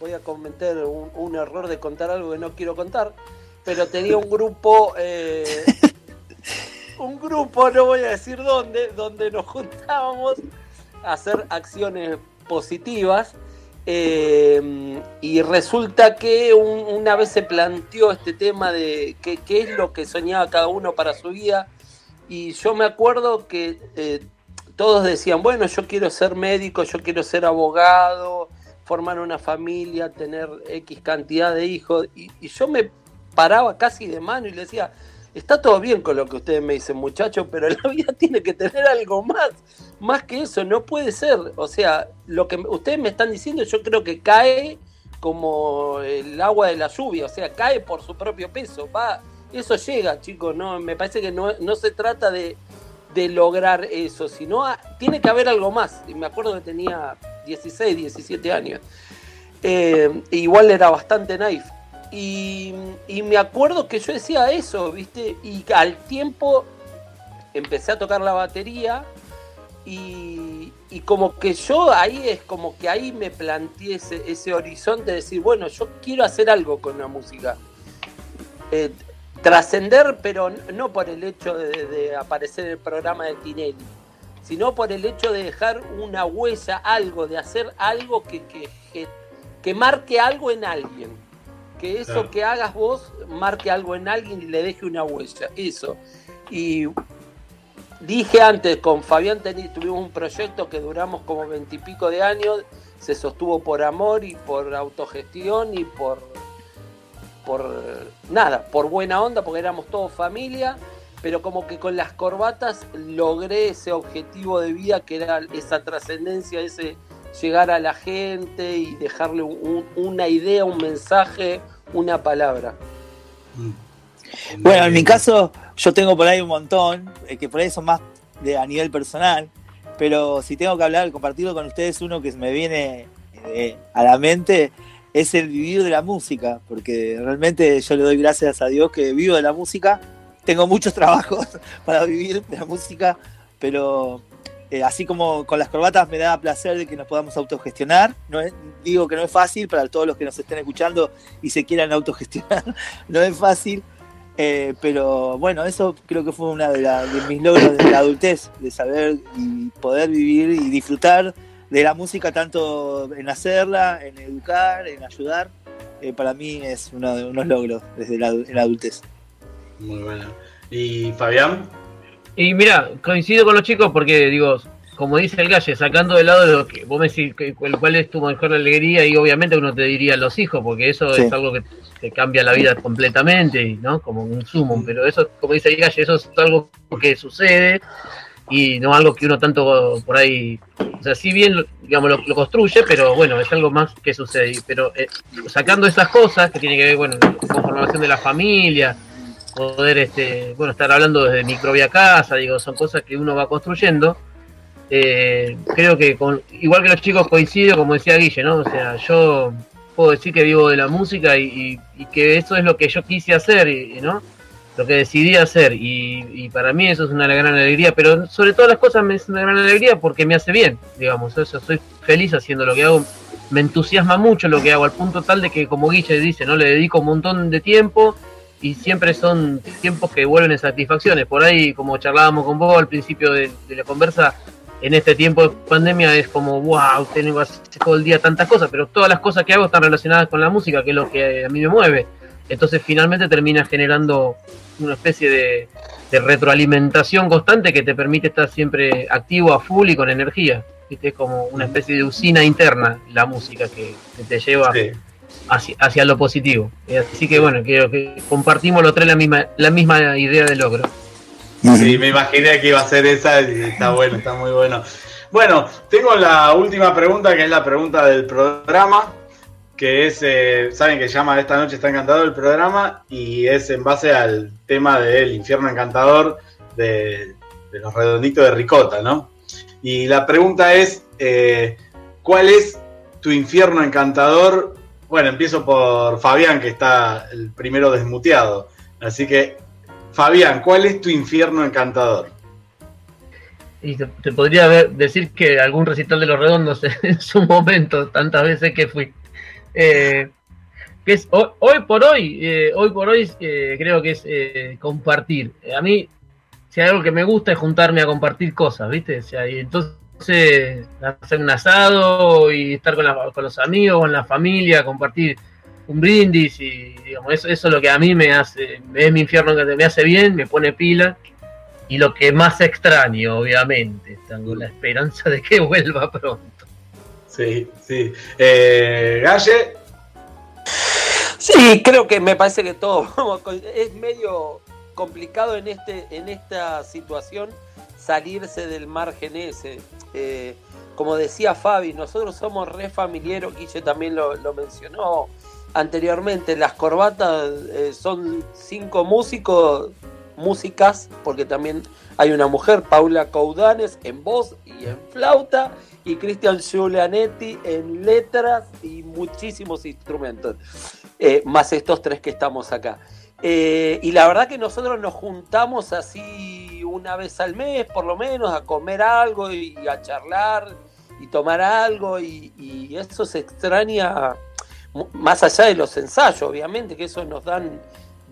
voy a cometer un, un error de contar algo que no quiero contar, pero tenía un grupo, eh, un grupo, no voy a decir dónde, donde nos juntábamos a hacer acciones positivas. eh, y resulta que un- una vez se planteó este tema de qué, qué es lo que soñaba cada uno para su vida y yo me acuerdo que eh, todos decían, bueno, yo quiero ser médico, yo quiero ser abogado, formar una familia, tener X cantidad de hijos. Y, y yo me paraba casi de mano y le decía, está todo bien con lo que ustedes me dicen, muchachos, pero la vida tiene que tener algo más. Más que eso, no puede ser. O sea, lo que ustedes me están diciendo yo creo que cae como el agua de la lluvia, o sea, cae por su propio peso. Va, eso llega, chicos, no, me parece que no, no se trata de, de lograr eso, sino a- tiene que haber algo más. Y me acuerdo que tenía 16, 17 años. Eh, igual era bastante naif. Y, y me acuerdo que yo decía eso, ¿viste? Y al tiempo empecé a tocar la batería y, y como que yo ahí es como que ahí me planteé ese, ese horizonte de decir, bueno, yo quiero hacer algo con la música. Eh, trascender, pero no por el hecho de, de aparecer en el programa de Tinelli, sino por el hecho de dejar una huella, algo, de hacer algo que, que, que, que marque algo en alguien. Que eso Claro. que hagas vos marque algo en alguien y le deje una huella. Eso. Y dije antes, con Fabián tuvimos un proyecto que duramos como veintipico de años, se sostuvo por amor y por autogestión y por, por nada, por buena onda, porque éramos todos familia, pero como que con las corbatas logré ese objetivo de vida que era esa trascendencia, ese llegar a la gente y dejarle un- un- una idea, un mensaje, una palabra. Bueno, en mi caso, yo tengo por ahí un montón, eh, que por ahí son más de, a nivel personal, pero si tengo que hablar, compartirlo con ustedes, uno que me viene eh, a la mente es el vivir de la música, porque realmente yo le doy gracias a Dios que vivo de la música. Tengo muchos trabajos para vivir de la música, pero eh, así como con las corbatas me da placer de que nos podamos autogestionar. No es- digo que no es fácil para todos los que nos estén escuchando y se quieran autogestionar, no es fácil. Eh, pero bueno, eso creo que fue una de, de mis logros de la adultez, de saber y poder vivir y disfrutar de la música tanto en hacerla, en educar, en ayudar. Eh, para mí es uno de unos logros desde la, en la adultez. Muy bueno. ¿Y Fabián? Y mira, coincido con los chicos porque, digo, como dice el Galle, sacando de lado lo que vos me decís que- cuál, cuál es tu mejor alegría, y obviamente uno te diría los hijos, porque eso Sí. es algo que te cambia la vida completamente, y, ¿no? Como un sumo, pero eso, como dice el Galle, eso es algo que sucede y no algo que uno tanto por ahí, o sea, si bien, digamos, lo, construye, pero bueno, es algo más que sucede. Pero eh, sacando esas cosas que tiene que ver, bueno, con formación de la familia, poder este bueno estar hablando desde mi propia casa digo son cosas que uno va construyendo Eh, creo que con, igual que los chicos coincido como decía Guille no o sea yo puedo decir que vivo de la música y, y- y que eso es lo que yo quise hacer y, no lo que decidí hacer y, y para mí eso es una gran alegría pero sobre todas las cosas me es una gran alegría porque me hace bien digamos eso soy feliz haciendo lo que hago me entusiasma mucho lo que hago al punto tal de que como Guille dice no le dedico un montón de tiempo y siempre son tiempos que vuelven en satisfacciones. Por ahí, como charlábamos con vos al principio de, de la conversa, en este tiempo de pandemia es como, wow, tengo todo el día tantas cosas, pero todas las cosas que hago están relacionadas con la música, que es lo que a mí me mueve. Entonces finalmente termina generando una especie de, de retroalimentación constante que te permite estar siempre activo a full y con energía. ¿viste? Es como una especie de usina interna la música que, que te lleva hacia, hacia lo positivo. Eh, Así que bueno, creo que compartimos los tres la misma, la misma idea de logro. Sí, me imaginé que iba a ser esa y está bueno, está muy bueno. Bueno, tengo la última pregunta, que es la pregunta del programa, que es, eh, saben que llama Esta noche está encantador el programa, y es en base al tema del infierno encantador de, los redonditos de ricota, ¿no? Y la pregunta es, eh, ¿cuál es tu infierno encantador? Bueno, empiezo por Fabián, que está el primero desmuteado. Así que, Fabián, ¿cuál es tu infierno encantador? Y te, podría decir que algún recital de los redondos en su momento, tantas veces que fui. Eh, que es hoy, por hoy, eh, hoy por hoy eh, creo que es compartir. A mí, si hay algo que me gusta es juntarme a compartir cosas, ¿viste? O sea, y entonces hacer un asado y estar con, con los amigos, con la familia, compartir un brindis y digamos, eso, eso es lo que a mí me hace, es mi infierno que me hace bien, me pone pila y lo que más extraño, obviamente, tengo la esperanza de que vuelva pronto. Sí, sí. Eh, Galle, Sí, creo que me parece que todo es medio complicado en este en esta situación salirse del margen ese. Eh, como decía Fabi, nosotros somos re familiares, Guille también lo, lo mencionó anteriormente, las corbatas eh, son cinco músicos, músicas, porque también hay una mujer, Paula Coudanes, en voz y en flauta, y Cristian Giulianetti en letras y muchísimos instrumentos, eh, más estos tres que estamos acá. Eh, y la verdad que nosotros nos juntamos así una vez al mes, por lo menos, a comer algo y a charlar y tomar algo, y, y eso se extraña más allá de los ensayos, obviamente, que eso nos dan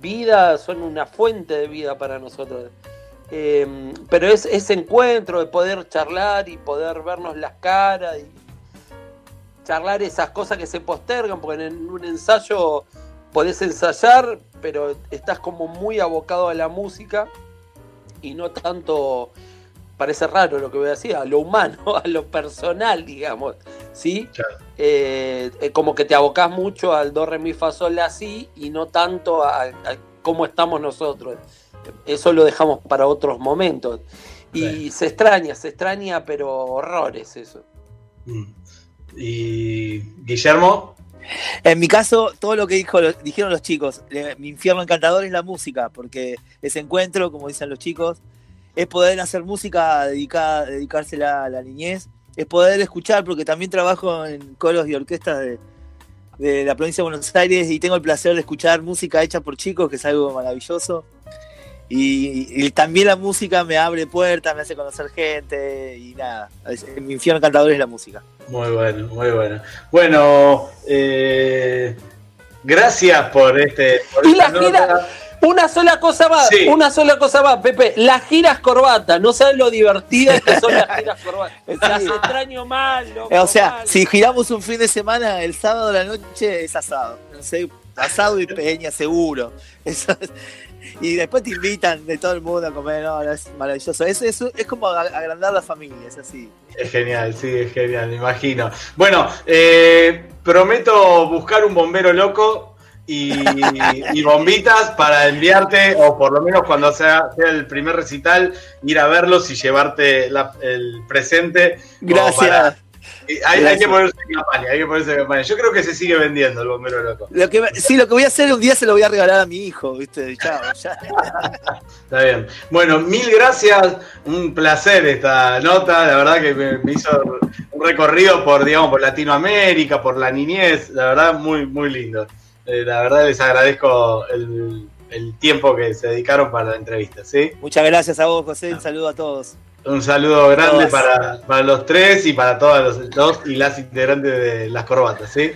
vida, son una fuente de vida para nosotros. Eh, pero es ese encuentro de poder charlar y poder vernos las caras y charlar esas cosas que se postergan, porque en un ensayo podés ensayar, pero estás como muy abocado a la música y no tanto, parece raro lo que voy a decir, a lo humano, a lo personal, digamos, ¿sí? Eh, eh, como que te abocás mucho al do, re, mi, fa, sol, la, si y no tanto a, a cómo estamos nosotros. Eso lo dejamos para otros momentos. Y se extraña, se extraña, pero horrores eso. y Guillermo. En mi caso, todo lo que dijo, lo- dijeron los chicos, le- mi infierno encantador es la música, porque ese encuentro, como dicen los chicos, es poder hacer música dedicada, dedicársela a la niñez, es poder escuchar, porque también trabajo en coros y orquestas de, de la provincia de Buenos Aires y tengo el placer de escuchar música hecha por chicos, que es algo maravilloso. Y, y también la música me abre puertas, me hace conocer gente y nada. Es- mi infierno encantador es la música. Muy bueno, muy bueno. Bueno, eh, gracias por este. por Y esta la gira. Una sola cosa más, Sí. una sola cosa más, Pepe, las giras corbata, no sabes lo divertidas que son las giras corbata. Las extraño mal, loco, O sea, mal. si giramos un fin de semana, el sábado de la noche es asado. No sé, asado y peña, seguro. Eso es- y después te invitan de todo el mundo a comer, no, no, es maravilloso. Es, es, es como ag- agrandar la familia, es así. Es genial, sí, es genial, me imagino. Bueno, eh, prometo buscar un bombero loco y, y bombitas para enviarte, o por lo menos cuando sea, sea el primer recital, ir a verlos y llevarte la- el presente. Gracias. para- hay, que ponerse en campaña, hay que ponerse en campaña. Yo creo que se sigue vendiendo el bombero loco. Lo que, sí, lo que voy a hacer un día se lo voy a regalar a mi hijo, ¿viste? Chao, ya. Está bien. Bueno, mil gracias. Un placer esta nota. La verdad que me, me hizo un recorrido por, digamos, por Latinoamérica, por la niñez. La verdad, muy, muy lindo. Eh, la verdad, les agradezco el, el tiempo que se dedicaron para la entrevista. ¿sí? Muchas gracias a vos, José. Un saludo a todos. Un saludo grande para, para los tres y para todos los dos y las integrantes de las corbatas. ¿sí?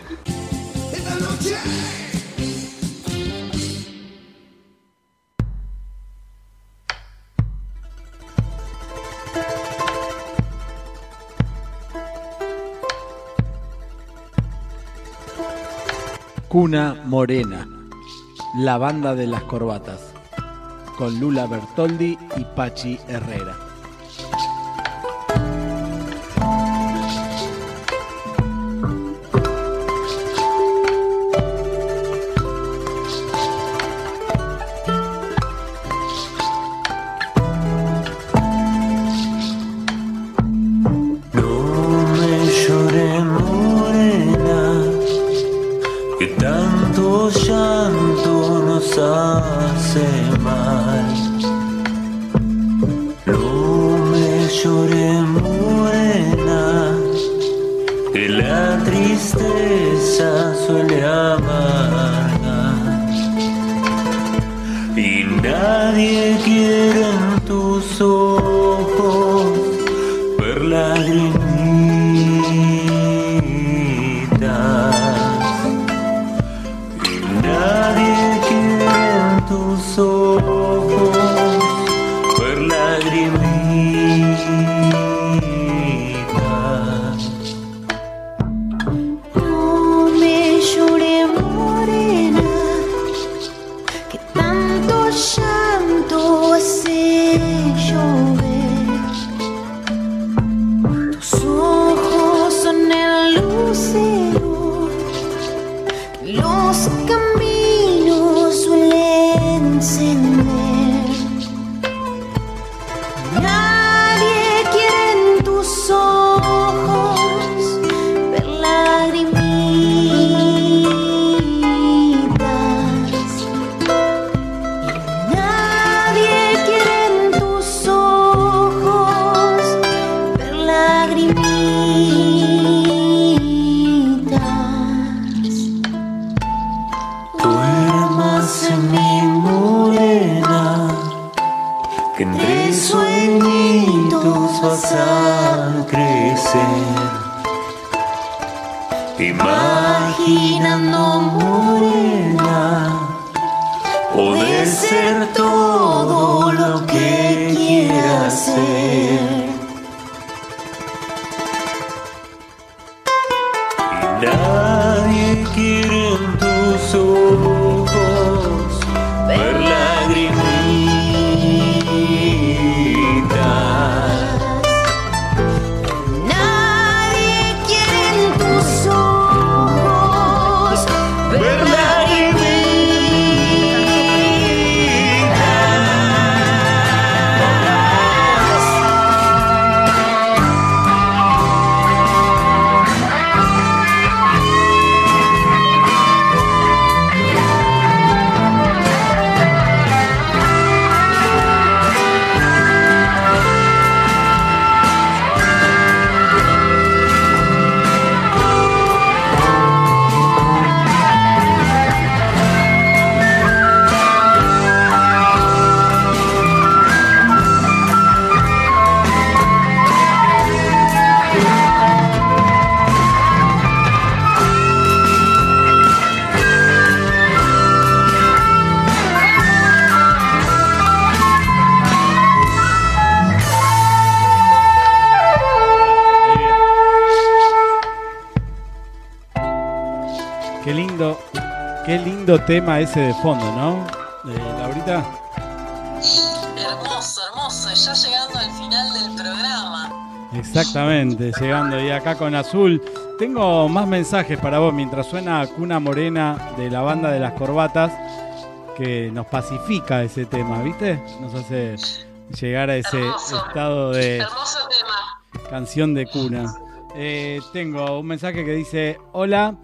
Cuna Morena, la banda de las corbatas, con Lula Bertoldi y Pachi Herrera. Qué lindo, qué lindo tema ese de fondo, ¿no? Eh, Laurita. Hermoso, hermoso. Ya llegando al final del programa. Exactamente, llegando y acá con Azul. Tengo más mensajes para vos mientras suena Cuna Morena de la banda de las corbatas que nos pacifica ese tema, ¿viste? Nos hace llegar a ese estado de Hermoso tema. canción de cuna. Eh, tengo un mensaje que dice, hola,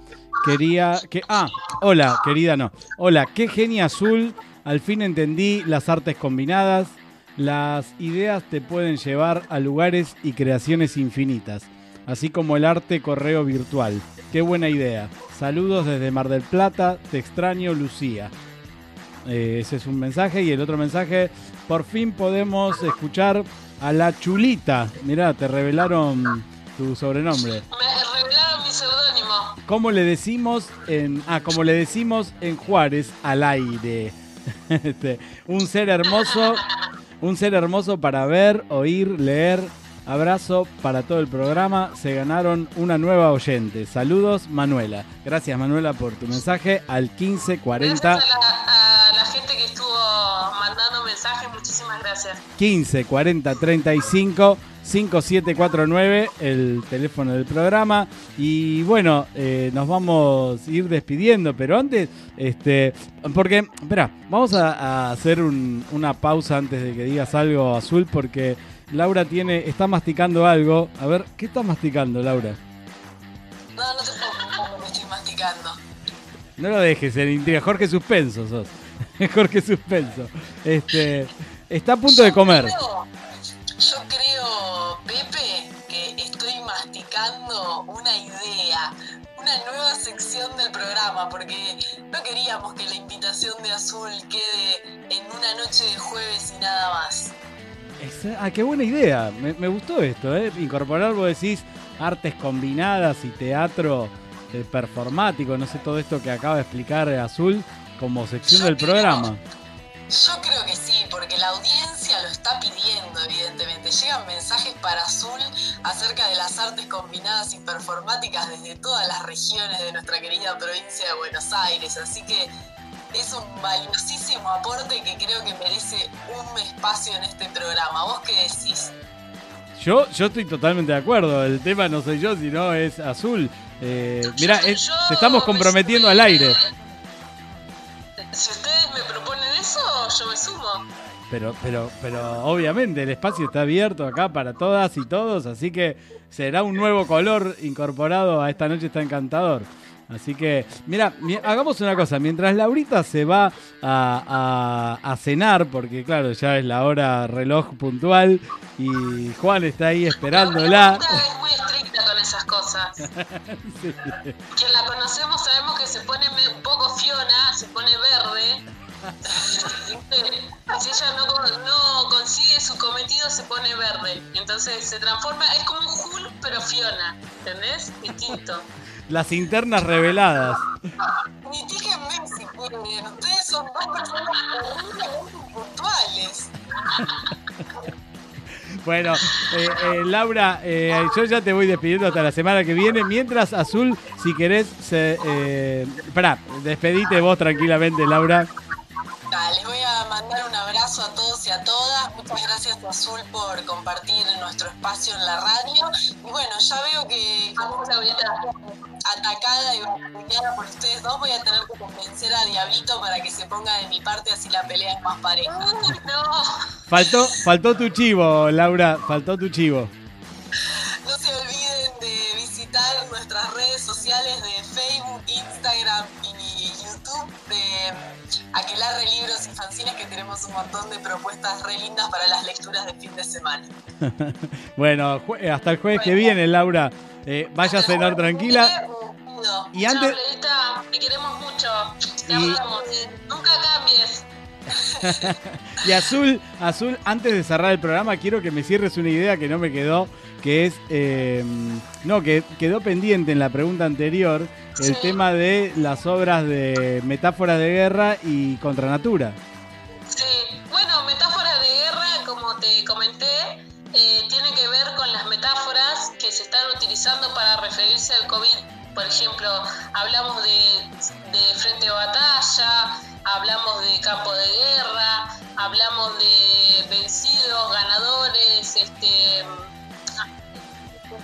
quería, que, ah, hola, querida, no, hola, qué genia azul, al fin entendí las artes combinadas, las ideas te pueden llevar a lugares y creaciones infinitas, así como el arte correo virtual, qué buena idea, saludos desde Mar del Plata, te extraño Lucía. Eh, ese es un mensaje. Y el otro mensaje, por fin podemos escuchar a la chulita. Mirá, te revelaron tu sobrenombre. Me revelaron seudónimo. ¿Cómo le decimos en. Ah, como le decimos en Juárez al aire. Este, un ser hermoso. Un ser hermoso para ver, oír, leer, Abrazo para todo el programa. Se ganaron una nueva oyente. Saludos, Manuela. Gracias, Manuela, por tu mensaje al 1540 Gracias a la, a la gente que estuvo mandando mensajes, muchísimas gracias. 15 40 35 5749, el teléfono del programa. Y bueno, eh, nos vamos a ir despidiendo, pero antes, este, porque, espera, vamos a, a hacer un- una pausa antes de que digas algo azul, porque Laura tiene, está masticando algo. A ver, ¿qué está masticando, Laura? No, no te preocupes, me estoy masticando. No lo dejes en intriga, Jorge Suspenso sos. Jorge Suspenso. Este, está a punto de comer. Creo- yo creo, Pepe, que estoy masticando una idea, una nueva sección del programa, porque no queríamos que la invitación de Azul quede en una noche de jueves y nada más. Esa- ah, qué buena idea. Me, me gustó esto, ¿eh? Incorporar, vos decís, artes combinadas y teatro eh, performático, no sé, todo esto que acaba de explicar Azul como sección del programa. Yo creo que sí, porque la audiencia lo está pidiendo, evidentemente. Llegan mensajes para Azul acerca de las artes combinadas y performáticas desde todas las regiones de nuestra querida provincia de Buenos Aires. Así que es un valiosísimo aporte que creo que merece un espacio en este programa. ¿Vos qué decís? Yo, yo estoy totalmente de acuerdo. El tema no soy yo, sino es Azul. Eh, mirá, es- te estamos comprometiendo al aire. Si ustedes me proponen eso, yo me sumo. Pero, pero, pero obviamente el espacio está abierto acá para todas y todos, así que será un nuevo color incorporado a esta noche está encantador. Así que, mira, mi- hagamos una cosa, mientras Laurita se va a, a- a cenar, porque claro, ya es la hora reloj puntual y Juan está ahí esperándola. Es muy estricta con esas cosas. Sí. Quien la conocemos sabemos que se pone un poco Fiona, se pone verde. Si ella no, no consigue su cometido, se pone verde. Entonces se transforma, es como un Hulk, pero Fiona. ¿Entendés? Distinto. Las internas reveladas. Mitíquenme si quieren. Ustedes son dos personas puntuales. Bueno, eh, eh, Laura, eh, yo ya te voy despidiendo hasta la semana que viene. Mientras, Azul, si querés, se, eh, pará, despedite vos tranquilamente, Laura. Ah, les voy a mandar un abrazo a todos y a todas. Muchas gracias Azul por compartir nuestro espacio en la radio. Y bueno, ya veo que estamos ahorita atacada y bascuñada por ustedes dos. Voy a tener que convencer a Diablito para que se ponga de mi parte así la pelea es más pareja. No, Faltó, faltó tu chivo, Laura, faltó tu chivo. no se olviden de visitar nuestras redes sociales de Facebook, Instagram y YouTube de Aquelarre Libros y Fanzines que tenemos un montón de propuestas re lindas para las lecturas de fin de semana. bueno, jue- hasta el jueves que viene, Laura. Eh, vaya a cenar tranquila. Y antes- te queremos mucho. Te Y- amamos. Nunca cambies. Y Azul, Azul, antes de cerrar el programa, quiero que me cierres una idea que no me quedó, que es, eh, no, que quedó pendiente en la pregunta anterior, el tema de las obras de metáforas de guerra y contra natura. Sí, bueno, metáforas de guerra, como te comenté, eh, tiene que ver con las metáforas que se están utilizando para referirse al COVID. Por ejemplo, hablamos de, de frente de batalla, hablamos de campo de guerra, hablamos de vencidos, ganadores, este,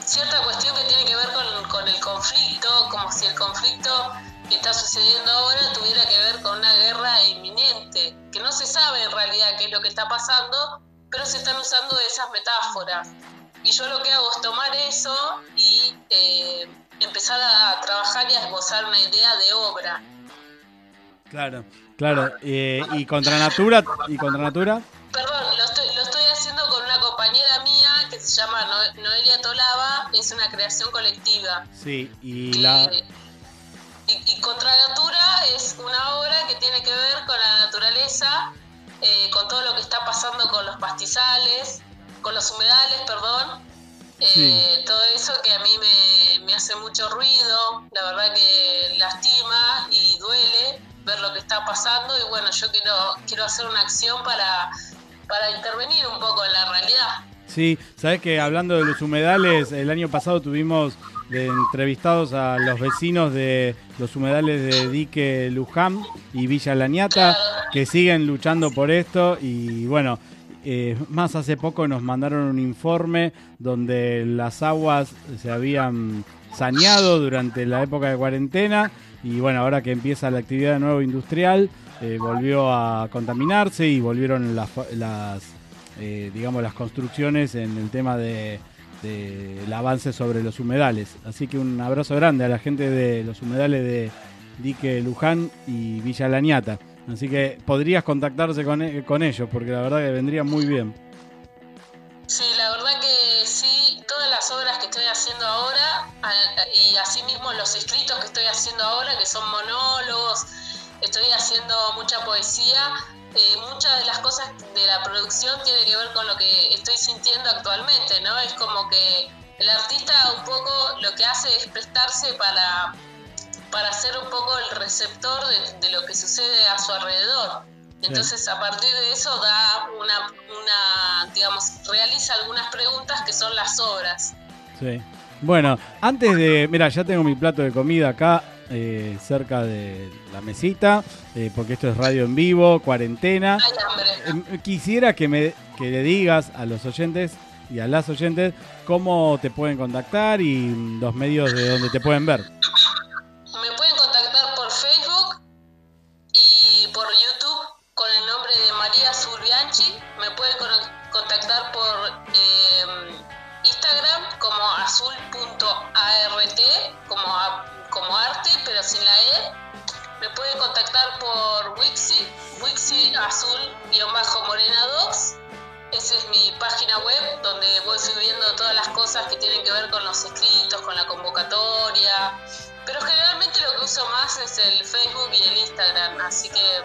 cierta cuestión que tiene que ver con, con el conflicto, como si el conflicto que está sucediendo ahora tuviera que ver con una guerra inminente, que no se sabe en realidad qué es lo que está pasando, pero se están usando esas metáforas. Y yo lo que hago es tomar eso y eh, empezar a trabajar y a esbozar una idea de obra. Claro, claro. eh, y contra natura, y contra natura. Perdón, lo estoy, lo estoy se llama No- Noelia Tolava, es una creación colectiva. Sí, y la, Y, y Contra Natura es una obra que tiene que ver con la naturaleza, eh, con todo lo que está pasando con los pastizales, con los humedales, perdón. Eh, Todo eso que a mí me, me hace mucho ruido, la verdad que lastima y duele ver lo que está pasando y bueno, yo quiero, quiero hacer una acción para, para intervenir un poco en la realidad. Sí, sabes que hablando de los humedales, el año pasado tuvimos entrevistados a los vecinos de los humedales de Dique Luján y Villa Lañata, que siguen luchando por esto y bueno, eh, más hace poco nos mandaron un informe donde las aguas se habían saneado durante la época de cuarentena y bueno, ahora que empieza la actividad de nuevo industrial, eh, volvió a contaminarse y volvieron las, las eh, digamos, las construcciones en el tema de, de el avance sobre los humedales. Así que un abrazo grande a la gente de los humedales de Dique Luján y Villa Lañata. Así que podrías contactarse con, e- con ellos porque la verdad que vendría muy bien. Sí, la verdad que sí, todas las obras que estoy haciendo ahora y asimismo los escritos que estoy haciendo ahora, que son monólogos, estoy haciendo mucha poesía, eh, muchas de las cosas de la producción tiene que ver con lo que estoy sintiendo actualmente, ¿no? Es como que el artista un poco lo que hace es prestarse para, para ser un poco el receptor de, de lo que sucede a su alrededor. Entonces, a partir de eso da una, una, digamos, realiza algunas preguntas que son las obras. Sí. Bueno, antes de. Mira, ya tengo mi plato de comida acá, eh, cerca de la mesita, eh, porque esto es radio en vivo, cuarentena. Eh, Quisiera que me que le digas a los oyentes y a las oyentes cómo te pueden contactar y los medios de donde te pueden ver. Me pueden contactar por Facebook y por YouTube con el nombre de María Surbianchi. Me pueden con- contactar por eh, Instagram como azul.art, como, como arte, pero sin la E. Me pueden contactar por Wixi, Wixi azul-morena docs. Esa es mi página web donde voy subiendo todas las cosas que tienen que ver con los escritos, con la convocatoria. Pero generalmente lo que uso más es el Facebook y el Instagram, así que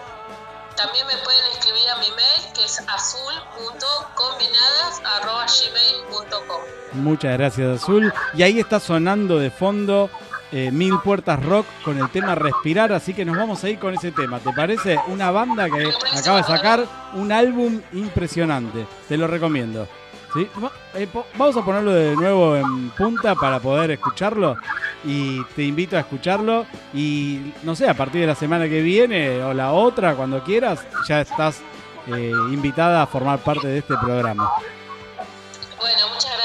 también me pueden escribir a mi mail que es azul.combinadas.gmail.com Muchas gracias, Azul. Y ahí está sonando de fondo eh, Mil Puertas Rock con el tema Respirar, así que nos vamos a ir con ese tema. ¿Te parece? Una banda que acaba de sacar un álbum impresionante. Te lo recomiendo. ¿Sí? Eh, vamos a ponerlo de nuevo en punta para poder escucharlo. Y te invito a escucharlo. Y no sé, a partir de la semana que viene o la otra, cuando quieras, ya estás eh, invitada a formar parte de este programa. Bueno, muchas gracias.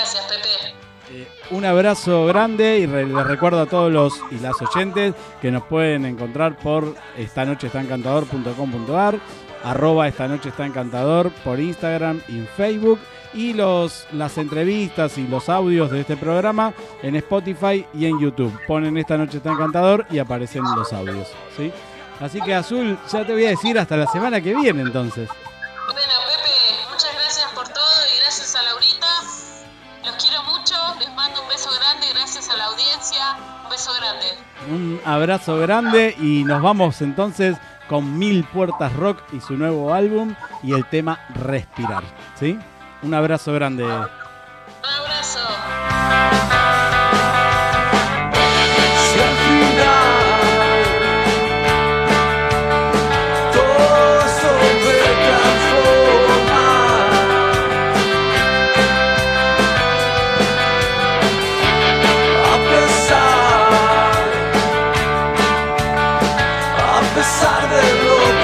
Un abrazo grande y les recuerdo a todos los y las oyentes que nos pueden encontrar por esta noche está encantador.com.ar, arroba esta noche está encantador por Instagram y Facebook y los, las entrevistas y los audios de este programa en Spotify y en YouTube. Ponen esta noche está encantador y aparecen los audios. ¿sí? Así que Azul, ya te voy a decir hasta la semana que viene entonces. Un abrazo grande y nos vamos entonces con Mil Puertas Rock y su nuevo álbum y el tema Respirar. ¿Sí? Un abrazo grande. Un abrazo. Pesar de lo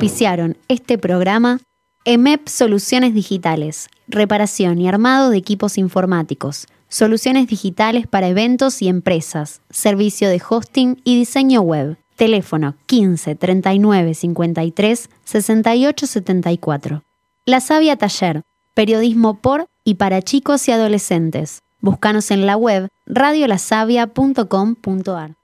Auspiciaron este programa EMEP Soluciones Digitales, reparación y armado de equipos informáticos, soluciones digitales para eventos y empresas, servicio de hosting y diseño web. Teléfono 15 39 53 68 74. La Sabia Taller, periodismo por y para chicos y adolescentes. Búscanos en la web radiolasavia.com.ar.